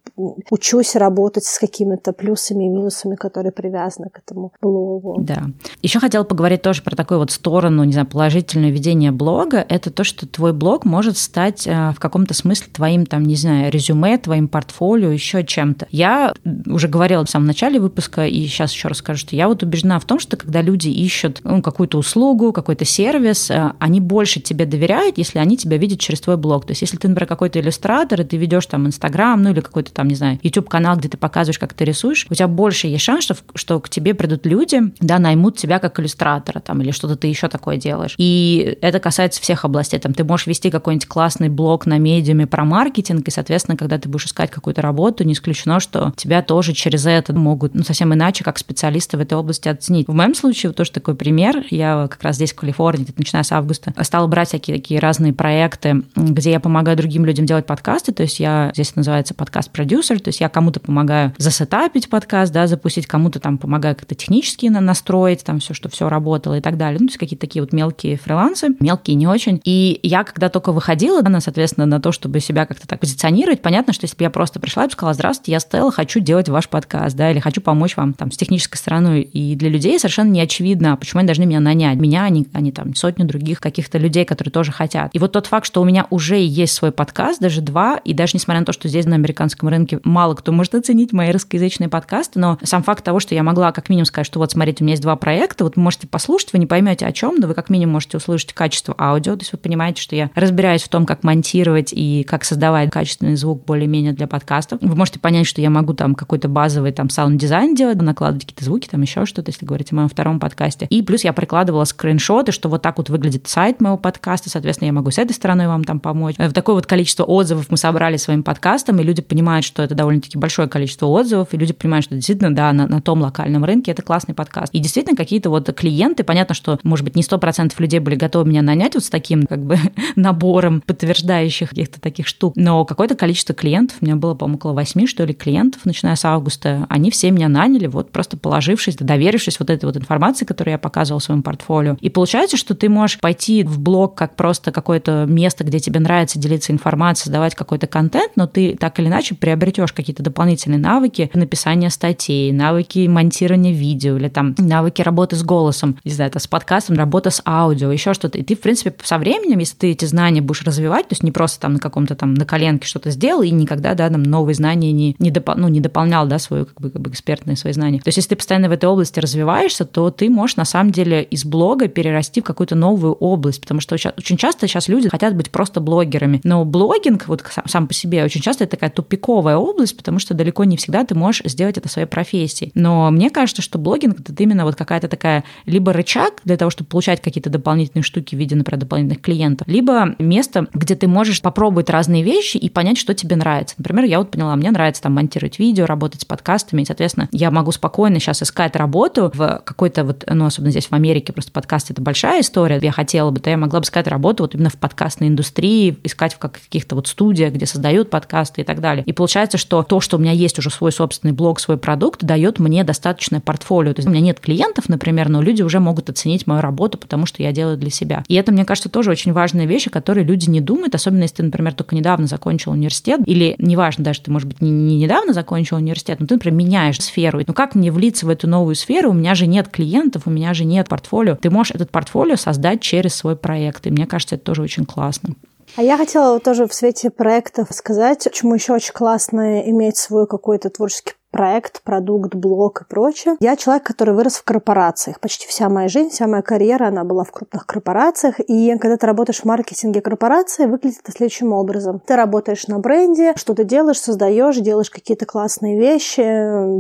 учусь работать с какими-то плюсами и минусами, которые привязаны к этому блогу. Да. Еще хотела поговорить тоже про такую вот сторону, не знаю, положительное ведение блога. Это то, что твой блог может стать э, в каком-то смысле твоим, там, не знаю, резюме, твоим портфолио, еще чем-то. Я уже говорила в самом начале выпуска, и сейчас еще раз скажу, что я вот убеждена в том, что когда люди ищут ну, какую-то услугу, какой-то сервис, э, они больше тебе доверяют, если они тебя видят через твой блог. То есть, если ты, например, какой-то иллюстратор, и ты ведешь там Инстаграм, ну или какой-то там, не знаю, YouTube-канал, где ты показываешь, как ты рисуешь, у тебя больше есть шанс, что, что к тебе придут люди, да, наймут тебя как иллюстратора там, или что-то ты еще такое делаешь. И это касается всех областей. Там, ты можешь вести какой-нибудь классный блог на медиуме про маркетинг, и, соответственно, когда ты будешь искать какую-то работу, не исключено, что тебя тоже через это могут ну, совсем иначе, как специалисты в этой области оценить. В моем случае, вот тоже такой пример, я как раз здесь, в Калифорнии, начиная с августа, стала брать всякие такие разные проекты, где я помогаю другим людям делать подкасты, то есть я, здесь называется подкаст-продюсер, то есть я кому-то помогаю засетапить подкаст, да, запустить, кому-то там помогаю как-то технически настроить, там все, что все работала и так далее. Ну, то есть какие-то такие вот мелкие фрилансы, мелкие не очень. И я, когда только выходила, она, соответственно, на то, чтобы себя как-то так позиционировать, понятно, что если бы я просто пришла и сказала, здравствуйте, я Стелла, хочу делать ваш подкаст, да, или хочу помочь вам там с технической стороной. И для людей совершенно не очевидно, почему они должны меня нанять. Меня, они, они там сотню других каких-то людей, которые тоже хотят. И вот тот факт, что у меня уже есть свой подкаст, даже два, и даже несмотря на то, что здесь на американском рынке мало кто может оценить мои русскоязычные подкасты, но сам факт того, что я могла как минимум сказать, что вот смотрите, у меня есть два проекта, вот вы можете послушать, вы не поймете о чем, но вы как минимум можете услышать качество аудио, то есть вы понимаете, что я разбираюсь в том, как монтировать и как создавать качественный звук более-менее для подкастов. Вы можете понять, что я могу там какой-то базовый там саунд-дизайн делать, накладывать какие-то звуки, там еще что-то, если говорить о моем втором подкасте. И плюс я прикладывала скриншоты, что вот так вот выглядит сайт моего подкаста, соответственно, я могу с этой стороны вам там помочь. В такое вот количество отзывов мы собрали своим подкастом, и люди понимают, что это довольно-таки большое количество отзывов, и люди понимают, что действительно, да, на, на том локальном рынке это классный подкаст. И действительно, какие-то вот клиенты, понятно, что, может быть, не сто процентов людей были готовы меня нанять вот с таким как бы набором подтверждающих каких-то таких штук, но какое-то количество клиентов, у меня было, по-моему, около восьми, что ли, клиентов, начиная с августа, они все меня наняли, вот просто положившись, доверившись вот этой вот информации, которую я показывала в своем портфолио. И получается, что ты можешь пойти в блог как просто какое-то место, где тебе нравится делиться информацией, создавать какой-то контент, но ты так или иначе приобретешь какие-то дополнительные навыки написания статей, навыки монтирования видео или там навыки работы работа с голосом, не знаю, это с подкастом, работа с аудио, еще что-то. И ты, в принципе, со временем, если ты эти знания будешь развивать, то есть не просто там на каком-то там на коленке что-то сделал и никогда, да, там новые знания не, не, допол- ну, не дополнял, да, свою как бы, как бы экспертные свои знания. То есть если ты постоянно в этой области развиваешься, то ты можешь на самом деле из блога перерасти в какую-то новую область, потому что очень часто сейчас люди хотят быть просто блогерами, но блогинг вот сам по себе очень часто это такая тупиковая область, потому что далеко не всегда ты можешь сделать это своей профессией. Но мне кажется, что блогинг это именно вот какая-то такая либо рычаг для того, чтобы получать какие-то дополнительные штуки в виде, например, дополнительных клиентов, либо место, где ты можешь попробовать разные вещи и понять, что тебе нравится. Например, я вот поняла, мне нравится там монтировать видео, работать с подкастами, и, соответственно, я могу спокойно сейчас искать работу в какой-то вот, ну, особенно здесь в Америке, просто подкаст это большая история, я хотела бы, то я могла бы искать работу вот именно в подкастной индустрии, искать в каких-то вот студиях, где создают подкасты и так далее. И получается, что то, что у меня есть уже свой собственный блог, свой продукт, дает мне достаточное портфолио. То есть у меня нет клиентов, например, но люди уже могут оценить мою работу, потому что я делаю для себя. И это, мне кажется, тоже очень важная вещь, о которой люди не думают, особенно если ты, например, только недавно закончил университет, или неважно даже, ты, может быть, не, не недавно закончил университет, но ты, например, меняешь сферу. Ну как мне влиться в эту новую сферу? У меня же нет клиентов, у меня же нет портфолио. Ты можешь этот портфолио создать через свой проект. И мне кажется, это тоже очень классно. А я хотела тоже в свете проектов сказать, почему еще очень классно иметь свой какой-то творческий проект, продукт, блог и прочее. Я человек, который вырос в корпорациях. Почти вся моя жизнь, вся моя карьера, она была в крупных корпорациях. И когда ты работаешь в маркетинге корпорации, выглядит это следующим образом. Ты работаешь на бренде, что-то делаешь, создаешь, делаешь какие-то классные вещи,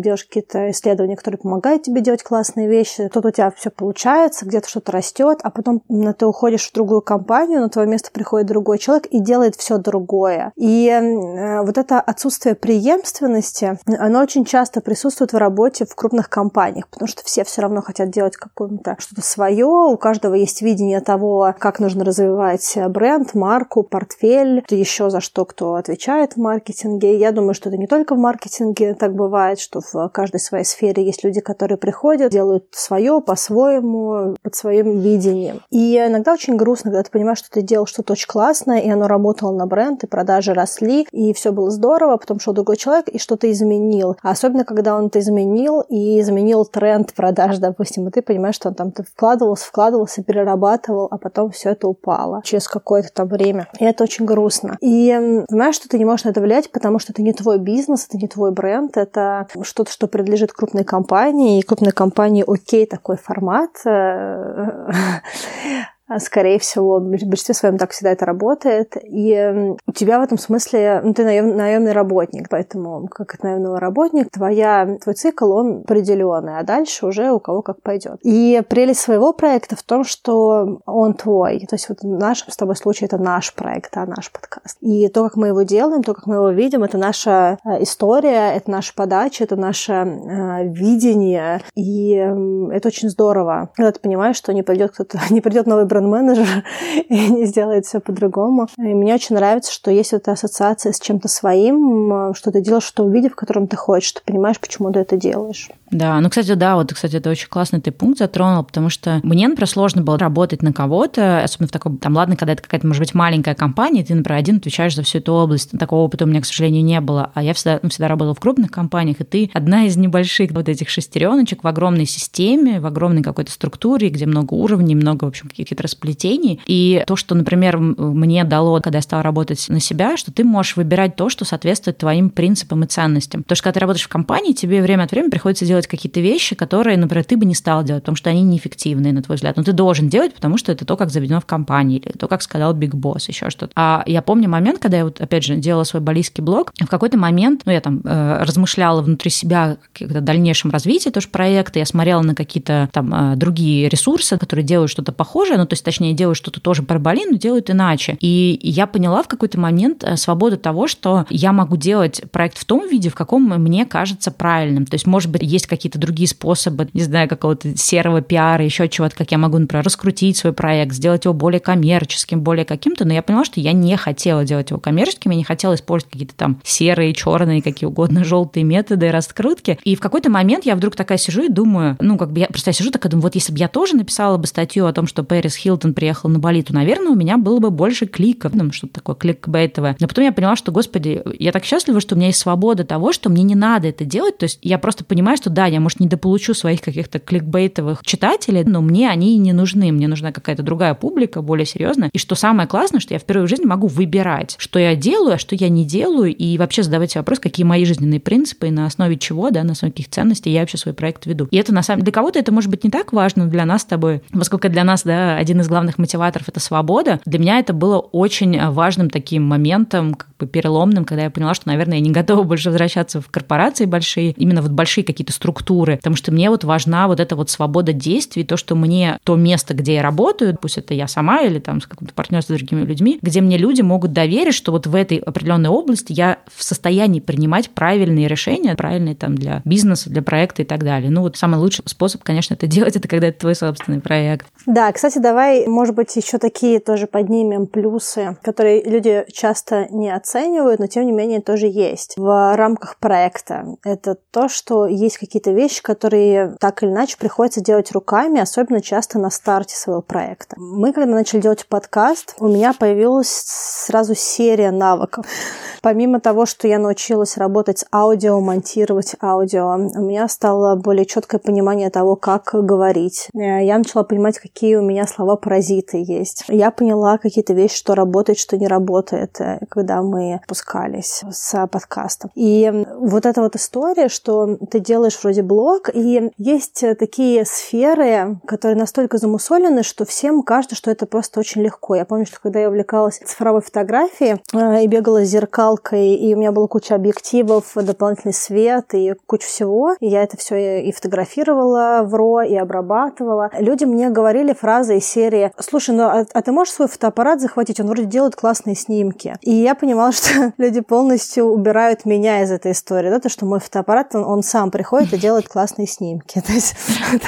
делаешь какие-то исследования, которые помогают тебе делать классные вещи. Тут у тебя все получается, где-то что-то растет, а потом ты уходишь в другую компанию, на твое место приходит другой человек и делает все другое. И э, вот это отсутствие преемственности, оно очень очень часто присутствует в работе в крупных компаниях, потому что все все равно хотят делать какое-то что-то свое, у каждого есть видение того, как нужно развивать бренд, марку, портфель, еще за что кто отвечает в маркетинге. Я думаю, что это не только в маркетинге так бывает, что в каждой своей сфере есть люди, которые приходят, делают свое по-своему, под своим видением. И иногда очень грустно, когда ты понимаешь, что ты делал что-то очень классное, и оно работало на бренд, и продажи росли, и все было здорово, а потом шел другой человек и что-то изменил. Особенно, когда он это изменил и изменил тренд продаж, допустим, и ты понимаешь, что он там ты вкладывался, вкладывался, перерабатывал, а потом все это упало через какое-то там время. И это очень грустно. И знаешь, что ты не можешь на это влиять, потому что это не твой бизнес, это не твой бренд, это что-то, что принадлежит крупной компании, и крупной компании окей такой формат, А, скорее всего, в большинстве своем так всегда это работает. И у тебя в этом смысле, ну, ты наем, наемный работник, поэтому как наемный работник, твоя, твой цикл, он определенный, а дальше уже у кого как пойдет. И прелесть своего проекта в том, что он твой. То есть вот в нашем с тобой случае это наш проект, а наш подкаст. И то, как мы его делаем, то, как мы его видим, это наша э, история, это наша подача, это наше э, видение. И э, это очень здорово, когда ты понимаешь, что не придет кто-то, не придет новый бренд бренд-менеджер и не сделает все по-другому. И мне очень нравится, что есть эта ассоциация с чем-то своим, что ты делаешь что увидев, в котором ты хочешь, ты понимаешь, почему ты это делаешь. Да, ну, кстати, да, вот, кстати, это очень классный ты пункт затронул, потому что мне, например, сложно было работать на кого-то, особенно в таком, там, ладно, когда это какая-то, может быть, маленькая компания, ты, например, один отвечаешь за всю эту область. Такого опыта у меня, к сожалению, не было. А я всегда, ну, всегда работала в крупных компаниях, и ты одна из небольших вот этих шестереночек в огромной системе, в огромной какой-то структуре, где много уровней, много, в общем, каких-то сплетений. И то, что, например, мне дало, когда я стала работать на себя, что ты можешь выбирать то, что соответствует твоим принципам и ценностям. Потому что когда ты работаешь в компании, тебе время от времени приходится делать какие-то вещи, которые, например, ты бы не стал делать, потому что они неэффективные, на твой взгляд. Но ты должен делать, потому что это то, как заведено в компании, или то, как сказал Биг Босс, еще что-то. А я помню момент, когда я вот, опять же, делала свой балийский блог, в какой-то момент, ну, я там э, размышляла внутри себя о дальнейшем развитии тоже проекта, я смотрела на какие-то там э, другие ресурсы, которые делают что-то похожее, ну, то есть, точнее, делают что-то тоже про Бали, но делают иначе. И я поняла в какой-то момент э, свободу того, что я могу делать проект в том виде, в каком мне кажется правильным. То есть, может быть, есть какие-то другие способы, не знаю, какого-то серого пиара, еще чего-то, как я могу, например, раскрутить свой проект, сделать его более коммерческим, более каким-то, но я поняла, что я не хотела делать его коммерческим, я не хотела использовать какие-то там серые, черные, какие угодно, желтые методы раскрутки. И в какой-то момент я вдруг такая сижу и думаю, ну, как бы я просто я сижу такая, думаю, вот если бы я тоже написала бы статью о том, что Пэрис Хилтон приехал на Бали, то, наверное, у меня было бы больше кликов, ну, что-то такое кликбейтовое. Но потом я поняла, что, господи, я так счастлива, что у меня есть свобода того, что мне не надо это делать. То есть я просто понимаю, что да, я, может, недополучу своих каких-то кликбейтовых читателей, но мне они не нужны. Мне нужна какая-то другая публика, более серьезная. И что самое классное, что я впервые в жизни могу выбирать, что я делаю, а что я не делаю, и вообще задавать себе вопрос, какие мои жизненные принципы, и на основе чего, да, на основе каких ценностей я вообще свой проект веду. И это на самом для кого-то это может быть не так важно, для нас с тобой, поскольку для нас, да, один из главных мотиваторов это свобода. Для меня это было очень важным таким моментом, как бы переломным, когда я поняла, что, наверное, я не готова больше возвращаться в корпорации большие, именно вот большие какие-то структуры, потому что мне вот важна вот эта вот свобода действий, то, что мне то место, где я работаю, пусть это я сама или там с каким-то партнерством с другими людьми, где мне люди могут доверить, что вот в этой определенной области я в состоянии принимать правильные решения, правильные там для бизнеса, для проекта и так далее. Ну вот самый лучший способ, конечно, это делать, это когда это твой собственный проект. Да, кстати, давай, может быть, еще такие тоже поднимем плюсы, которые люди часто не оценивают, но тем не менее тоже есть в рамках проекта. Это то, что есть какие-то вещи, которые так или иначе приходится делать руками, особенно часто на старте своего проекта. Мы, когда начали делать подкаст, у меня появилась сразу серия навыков. Помимо того, что я научилась работать с аудио, монтировать аудио, у меня стало более четкое понимание того, как говорить. Э, я начала понимать, какие у меня слова-паразиты есть. Я поняла какие-то вещи, что работает, что не работает, э, когда мы пускались с подкастом. И вот эта вот история, что ты делаешь вроде блог, и есть такие сферы, которые настолько замусолены, что всем кажется, что это просто очень легко. Я помню, что когда я увлекалась цифровой фотографией э, и бегала с зеркалкой, и у меня была куча объективов, дополнительный свет и куча всего, и я это все и фотографировала в РО, и обрабатывала. Люди мне говорили фразы из серии «Слушай, ну а, а ты можешь свой фотоаппарат захватить? Он вроде делает классные снимки». И я понимала, что люди полностью убирают меня из этой истории, да, то, что мой фотоаппарат, он, он сам приходит и делает классные снимки. То есть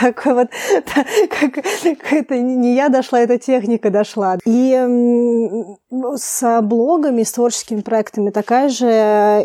такой вот, как, это не я дошла, эта техника дошла. И с блогами, с творческими проектами такая же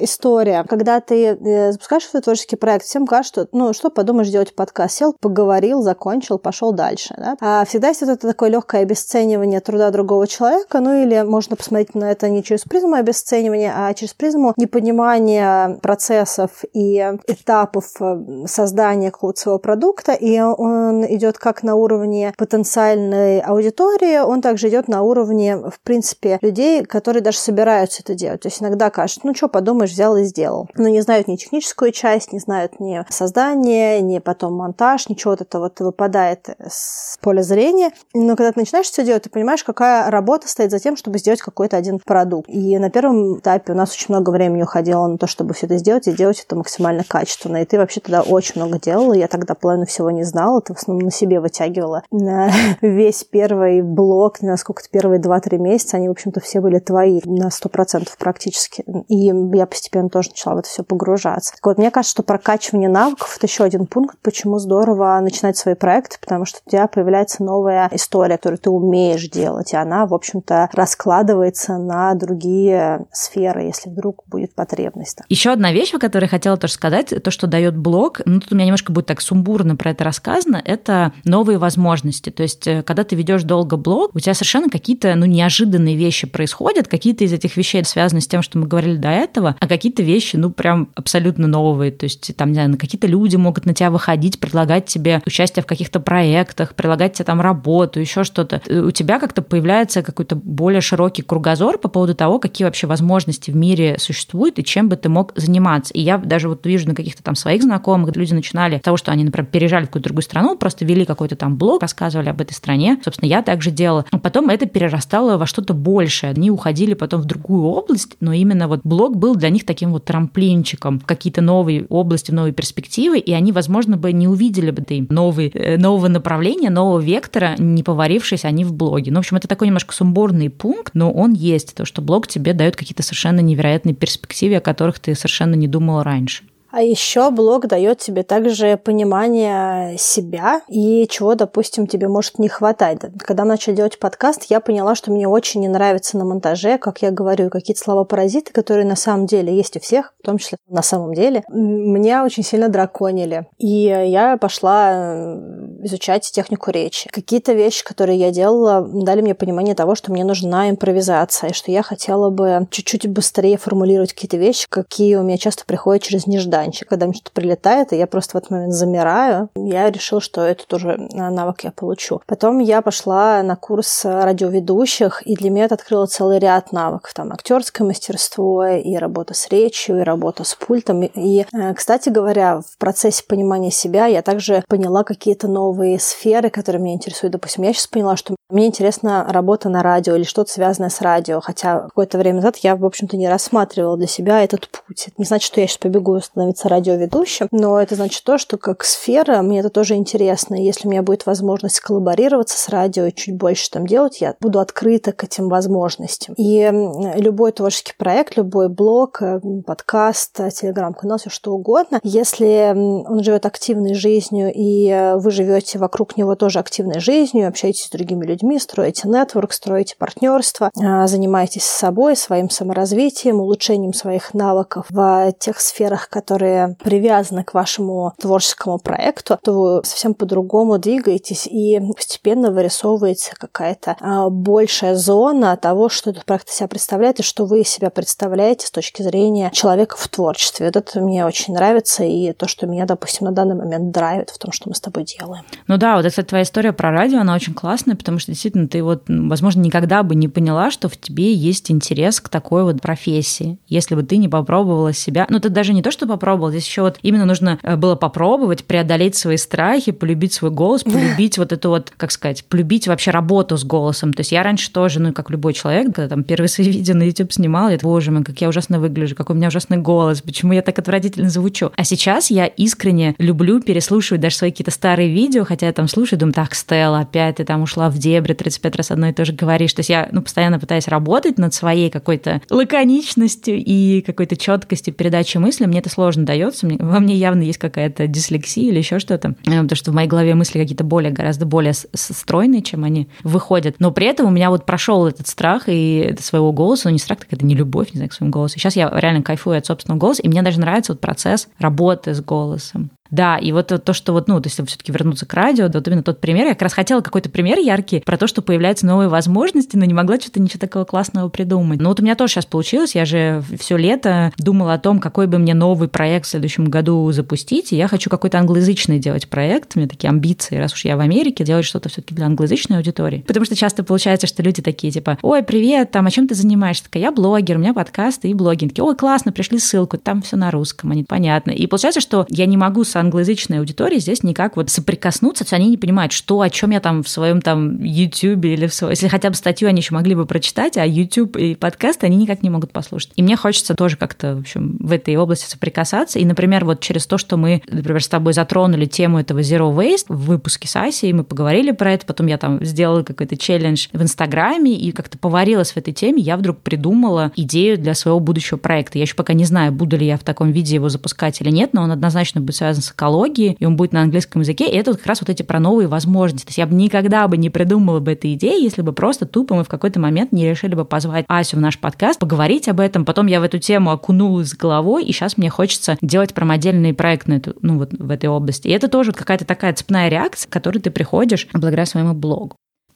история. Когда ты э, запускаешь свой творческий проект, всем кажется, ну, что подумаешь делать подкаст? Сел, поговорил, закончил, пошел дальше. Да? А всегда есть вот это такое легкое обесценивание труда другого человека, ну или можно посмотреть на это не через призму обесценивания, а через призму непонимания процессов и этапов э, создания какого-то своего продукта, и он идет как на уровне потенциальной аудитории, он также идет на уровне, в принципе, людей, которые даже собираются это делать. То есть иногда кажется, ну что, подумаешь, взял и сделал. Но не знают ни техническую часть, не знают ни создание, ни потом монтаж, ничего вот это вот выпадает с поля зрения. Но когда ты начинаешь все делать, ты понимаешь, какая работа стоит за тем, чтобы сделать какой-то один продукт. И на первом этапе у нас очень много времени уходило на то, чтобы все это сделать и делать это максимально качественно. И ты вообще тогда очень много делала. Я тогда половину всего не знала. Ты в основном на себе вытягивала на весь первый блок, насколько-то первые 2-3 месяца, они, в общем-то, все были твои на 100% практически. И я постепенно тоже начала в это все погружаться. Так вот, мне кажется, что прокачивание навыков – это еще один пункт, почему здорово начинать свои проекты, потому что у тебя появляется новая история, которую ты умеешь делать, и она, в общем-то, раскладывается на другие сферы, если вдруг будет потребность. Еще одна вещь, о которой я хотела тоже сказать, то, что дает блог, ну, тут у меня немножко будет так сумбурно про это рассказано, это новые возможности. То есть, э, когда ты ведешь долго блог, у тебя совершенно какие-то, ну, неожиданные вещи происходят, какие-то из этих вещей связаны с тем, что мы говорили до этого, а какие-то вещи, ну, прям абсолютно новые. То есть, там, не знаю, какие-то люди могут на тебя выходить, предлагать тебе участие в каких-то проектах, предлагать тебе там работу, еще что-то. Э, у тебя как-то появляется какой-то более широкий кругозор по поводу того, какие вообще возможности в мире существуют и чем бы ты мог заниматься. И я даже вот вижу на каких-то там своих знакомых, люди начинали с того, что они, например, переезжали в какую-то другую страну, просто вели какой-то там блог, рассказывали об этой стране. Собственно, я также делала. А потом это перерастало во что-то большее. Они уходили потом в другую область, но именно вот блог был для них таким вот трамплинчиком в какие-то новые области, новые перспективы, и они, возможно, бы не увидели бы этой новой, э, нового направления, нового вектора, не поварившись они в блоге. Ну, в общем, это такой немножко сумбурный пункт, но он есть, то, что блог тебе дает какие-то совершенно невероятные перспективы, о которых ты совершенно не думала раньше. А еще блог дает тебе также понимание себя и чего, допустим, тебе может не хватать. Когда начали делать подкаст, я поняла, что мне очень не нравится на монтаже, как я говорю, какие-то слова-паразиты, которые на самом деле есть у всех, в том числе на самом деле, меня очень сильно драконили. И я пошла э, изучать технику речи. Какие-то вещи, которые я делала, дали мне понимание того, что мне нужна импровизация, и что я хотела бы чуть-чуть быстрее формулировать какие-то вещи, какие у меня часто приходят через нежданчик. Когда мне что-то прилетает, и я просто в этот момент замираю, я решила, что это тоже э, навык я получу. Потом я пошла на курс радиоведущих, и для меня это открыло целый ряд навыков. Там актерское мастерство, и работа с речью, и работа с пультом. И, э, кстати говоря, в процессе понимания себя я также поняла какие-то новые сферы, которые меня интересуют. Допустим, я сейчас поняла, что мне интересна работа на радио или что-то связанное с радио, хотя какое-то время назад я, в общем-то, не рассматривала для себя этот путь. Это не значит, что я сейчас побегу становиться радиоведущим, но это значит то, что как сфера мне это тоже интересно. Если у меня будет возможность коллаборироваться с радио и чуть больше там делать, я буду открыта к этим возможностям. И любой творческий проект, любой блог, э, подкаст, телеграм-канал, все что угодно, если он живет активной жизнью, и э, вы живете вокруг него тоже активной жизнью, общаетесь с другими людьми, людьми, строите нетворк, строите партнерство, а, занимаетесь собой, своим саморазвитием, улучшением своих навыков в тех сферах, которые привязаны к вашему творческому проекту, то вы совсем по-другому двигаетесь и постепенно вырисовывается какая-то а, большая зона того, что этот проект из себя представляет и что вы из себя представляете с точки зрения человека в творчестве. Вот это мне очень нравится и то, что меня, допустим, на данный момент драйвит в том, что мы с тобой делаем. Ну да, вот эта твоя история про радио, она очень классная, потому что действительно ты вот, возможно, никогда бы не поняла, что в тебе есть интерес к такой вот профессии, если бы ты не попробовала себя. Ну, ты даже не то, что попробовала, здесь еще вот именно нужно э, было попробовать, преодолеть свои страхи, полюбить свой голос, полюбить вот эту вот, как сказать, полюбить вообще работу с голосом. То есть я раньше тоже, ну, как любой человек, когда там первые свои видео на YouTube снимала, я, боже мой, как я ужасно выгляжу, какой у меня ужасный голос, почему я так отвратительно звучу. А сейчас я искренне люблю переслушивать даже свои какие-то старые видео, хотя я там слушаю, думаю, так, Стелла, опять ты там ушла в дебри, 35 раз одно и то же говоришь. То есть я ну, постоянно пытаюсь работать над своей какой-то лаконичностью и какой-то четкостью передачи мысли. Мне это сложно дается. Мне, во мне явно есть какая-то дислексия или еще что-то. Э, потому что в моей голове мысли какие-то более, гораздо более стройные, чем они выходят. Но при этом у меня вот прошел этот страх и своего голоса, ну не страх, так это не любовь, не знаю, к своему голосу. Сейчас я реально кайфую от собственного голоса, и мне даже нравится вот процесс работы с голосом. Да, и вот то, что вот, ну, то есть все-таки вернуться к радио, вот именно тот пример, я как раз хотела какой-то пример яркий про то, что появляются новые возможности, но не могла что-то ничего такого классного придумать. Но вот у меня тоже сейчас получилось, я же все лето думала о том, какой бы мне новый проект в следующем году запустить, и я хочу какой-то англоязычный делать проект, у меня такие амбиции, раз уж я в Америке, делать что-то все-таки для англоязычной аудитории. Потому что часто получается, что люди такие, типа, ой, привет, там, о чем ты занимаешься? Такая, я блогер, у меня подкасты и блогинг. Ой, классно, пришли ссылку, там все на русском, они понятно. И получается, что я не могу с англоязычной аудиторией здесь никак вот соприкоснуться, то есть они не понимают, что, о чем я там в своем там YouTube или в своем... Если хотя бы статью они еще могли бы прочитать, а YouTube и подкасты они никак не могут послушать. И мне хочется тоже как-то, в общем, в этой области соприкасаться. И, например, вот через то, что мы, например, с тобой затронули тему этого Zero Waste в выпуске с Асей, мы поговорили про это, потом я там сделала какой-то челлендж в Инстаграме и как-то поварилась в этой теме, я вдруг придумала идею для своего будущего проекта. Я еще пока не знаю, буду ли я в таком виде его запускать или нет, но он однозначно будет связан с экологией, и он будет на английском языке, и это как раз вот эти про новые возможности. То есть я бы никогда бы не придумала бы этой идеи, если бы просто тупо мы в какой-то момент не решили бы позвать Асю в наш подкаст, поговорить об этом. Потом я в эту тему окунулась головой, и сейчас мне хочется делать промодельный проект на эту, ну, вот в этой области. И это тоже вот какая-то такая цепная реакция, к которой ты приходишь благодаря своему блогу.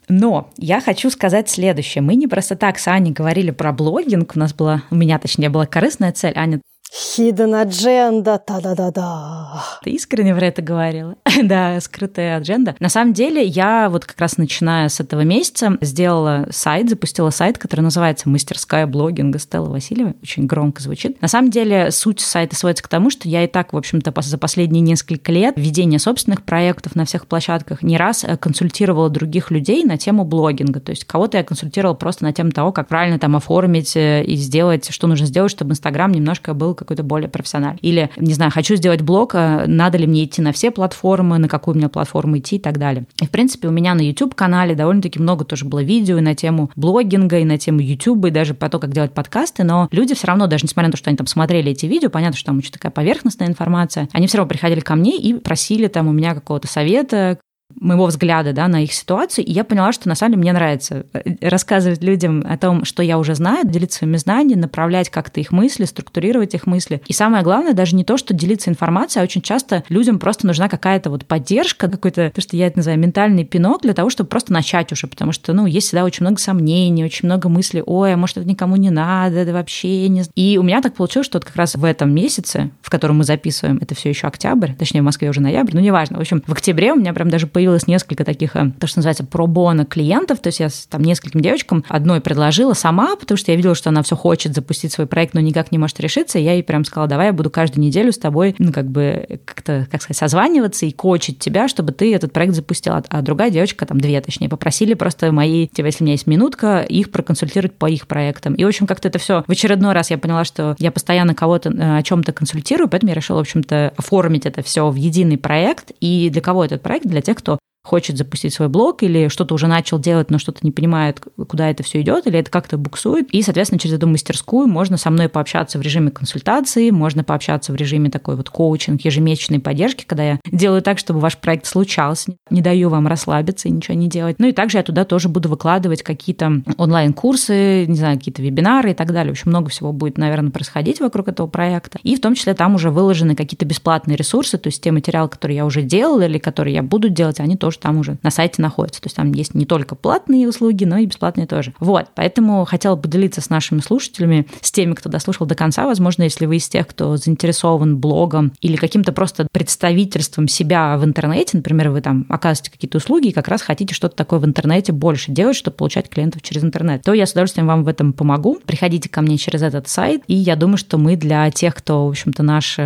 Но я хочу сказать следующее. Мы не просто так с Аней говорили про блогинг. У нас была, у меня точнее была корыстная цель. Аня Hidden agenda, та-да-да-да. Ты искренне про это говорила? да, скрытая адженда. На самом деле, я вот как раз начиная с этого месяца сделала сайт, запустила сайт, который называется «Мастерская блогинга Стелла Васильева». Очень громко звучит. На самом деле, суть сайта сводится к тому, что я и так, в общем-то, за последние несколько лет ведения собственных проектов на всех площадках не раз э, консультировала других людей на тему блогинга. То есть кого-то я консультировала просто на тему того, как правильно там оформить э, и сделать, что нужно сделать, чтобы Инстаграм немножко был какой-то более профессиональный. Или, не знаю, хочу сделать блог, а надо ли мне идти на все платформы, на какую мне платформу идти и так далее. И, в принципе, у меня на YouTube-канале довольно-таки много тоже было видео и на тему блогинга, и на тему YouTube, и даже про то, как делать подкасты, но люди все равно, даже несмотря на то, что они там смотрели эти видео, понятно, что там очень такая поверхностная информация, они все равно приходили ко мне и просили там у меня какого-то совета, моего взгляда да, на их ситуацию, и я поняла, что на самом деле мне нравится э, рассказывать людям о том, что я уже знаю, делиться своими знаниями, направлять как-то их мысли, структурировать их мысли. И самое главное, даже не то, что делиться информацией, а очень часто людям просто нужна какая-то вот поддержка, какой-то, то, что я это называю, ментальный пинок для того, чтобы просто начать уже, потому что, ну, есть всегда очень много сомнений, очень много мыслей, ой, а может, это никому не надо, это вообще не... И у меня так получилось, что вот как раз в этом месяце, в котором мы записываем, это все еще октябрь, точнее, в Москве уже ноябрь, ну, неважно. В общем, в октябре у меня прям даже появилось несколько таких, э, то, что называется, пробона клиентов, то есть я там нескольким девочкам одной предложила сама, потому что я видела, что она все хочет запустить свой проект, но никак не может решиться, и я ей прям сказала, давай я буду каждую неделю с тобой, ну, как бы, как-то, как сказать, созваниваться и кочить тебя, чтобы ты этот проект запустила. А другая девочка, там две точнее, попросили просто мои, типа, если у меня есть минутка, их проконсультировать по их проектам. И, в общем, как-то это все в очередной раз я поняла, что я постоянно кого-то э, о чем-то консультирую, поэтому я решила, в общем-то, оформить это все в единый проект. И для кого этот проект? Для тех, кто хочет запустить свой блог или что-то уже начал делать, но что-то не понимает, куда это все идет, или это как-то буксует. И, соответственно, через эту мастерскую можно со мной пообщаться в режиме консультации, можно пообщаться в режиме такой вот коучинг, ежемесячной поддержки, когда я делаю так, чтобы ваш проект случался, не даю вам расслабиться и ничего не делать. Ну и также я туда тоже буду выкладывать какие-то онлайн-курсы, не знаю, какие-то вебинары и так далее. В общем, много всего будет, наверное, происходить вокруг этого проекта. И в том числе там уже выложены какие-то бесплатные ресурсы, то есть те материалы, которые я уже делала или которые я буду делать, они тоже там уже на сайте находятся. То есть там есть не только платные услуги, но и бесплатные тоже. Вот, поэтому хотела поделиться с нашими слушателями, с теми, кто дослушал до конца. Возможно, если вы из тех, кто заинтересован блогом или каким-то просто представительством себя в интернете, например, вы там оказываете какие-то услуги и как раз хотите что-то такое в интернете больше делать, чтобы получать клиентов через интернет, то я с удовольствием вам в этом помогу. Приходите ко мне через этот сайт, и я думаю, что мы для тех, кто, в общем-то, наш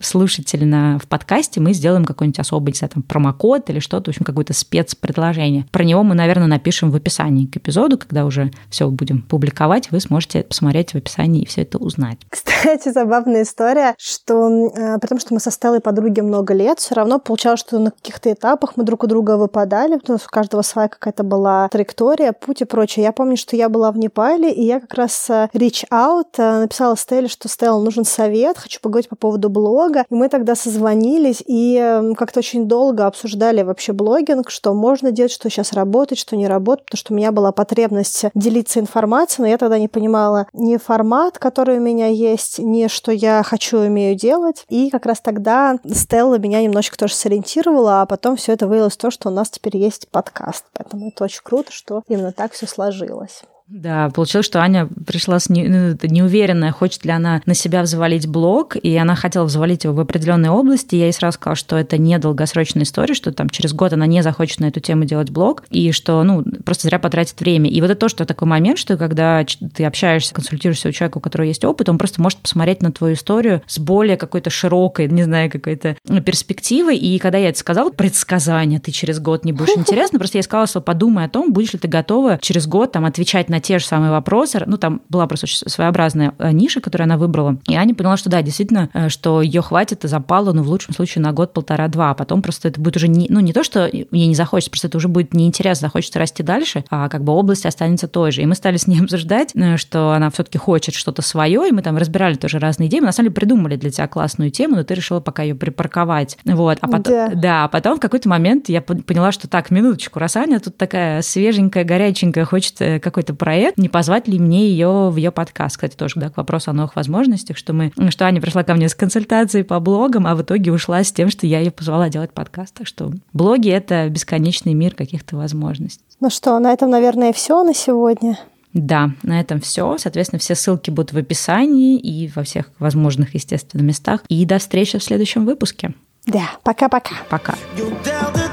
слушатель на, в подкасте, мы сделаем какой-нибудь особый, не знаю, там, промокод или что-то, в общем, какое-то спецпредложение. Про него мы, наверное, напишем в описании к эпизоду, когда уже все будем публиковать, вы сможете посмотреть в описании и все это узнать. Кстати, забавная история, что э, потому что мы со Стеллой подруги много лет, все равно получалось, что на каких-то этапах мы друг у друга выпадали, потому что у каждого своя какая-то была траектория, путь и прочее. Я помню, что я была в Непале, и я как раз э, reach out э, написала Стелле, что Стелла, нужен совет, хочу поговорить по поводу блога, блога. И мы тогда созвонились и эм, как-то очень долго обсуждали вообще блогинг, что можно делать, что сейчас работает, что не работает, потому что у меня была потребность делиться информацией, но я тогда не понимала ни формат, который у меня есть, ни что я хочу умею делать. И как раз тогда Стелла меня немножечко тоже сориентировала, а потом все это вылилось в то, что у нас теперь есть подкаст. Поэтому это очень круто, что именно так все сложилось. Да, получилось, что Аня пришла с не, ну, неуверенная, хочет ли она на себя взвалить блог, и она хотела взвалить его в определенной области. Я ей сразу сказала, что это не долгосрочная история, что там через год она не захочет на эту тему делать блог, и что, ну, просто зря потратит время. И вот это то, что такой момент, что когда ты общаешься, консультируешься у человека, у которого есть опыт, он просто может посмотреть на твою историю с более какой-то широкой, не знаю, какой-то перспективой. И когда я это сказала, предсказание, ты через год не будешь интересно, просто я сказала, что подумай о том, будешь ли ты готова через год там отвечать на на те же самые вопросы. Ну, там была просто очень своеобразная э, ниша, которую она выбрала. И Аня поняла, что да, действительно, э, что ее хватит и запала, ну, в лучшем случае, на год, полтора-два. А потом просто это будет уже не, ну, не то, что ей не захочется, просто это уже будет неинтересно, захочется расти дальше, а как бы область останется той же. И мы стали с ней обсуждать, э, что она все-таки хочет что-то свое, и мы там разбирали тоже разные идеи. Мы на самом деле придумали для тебя классную тему, но ты решила пока ее припарковать. Вот. А потом, да. да, а потом в какой-то момент я поняла, что так, минуточку, раз Аня тут такая свеженькая, горяченькая, хочет какой-то проект, не позвать ли мне ее в ее подкаст. Кстати, тоже да, к вопросу о новых возможностях, что мы, что Аня пришла ко мне с консультацией по блогам, а в итоге ушла с тем, что я ее позвала делать подкаст. Так что блоги — это бесконечный мир каких-то возможностей. Ну что, на этом, наверное, все на сегодня. Да, на этом все. Соответственно, все ссылки будут в описании и во всех возможных, естественно, местах. И до встречи в следующем выпуске. Да, пока-пока. Пока. -пока. пока.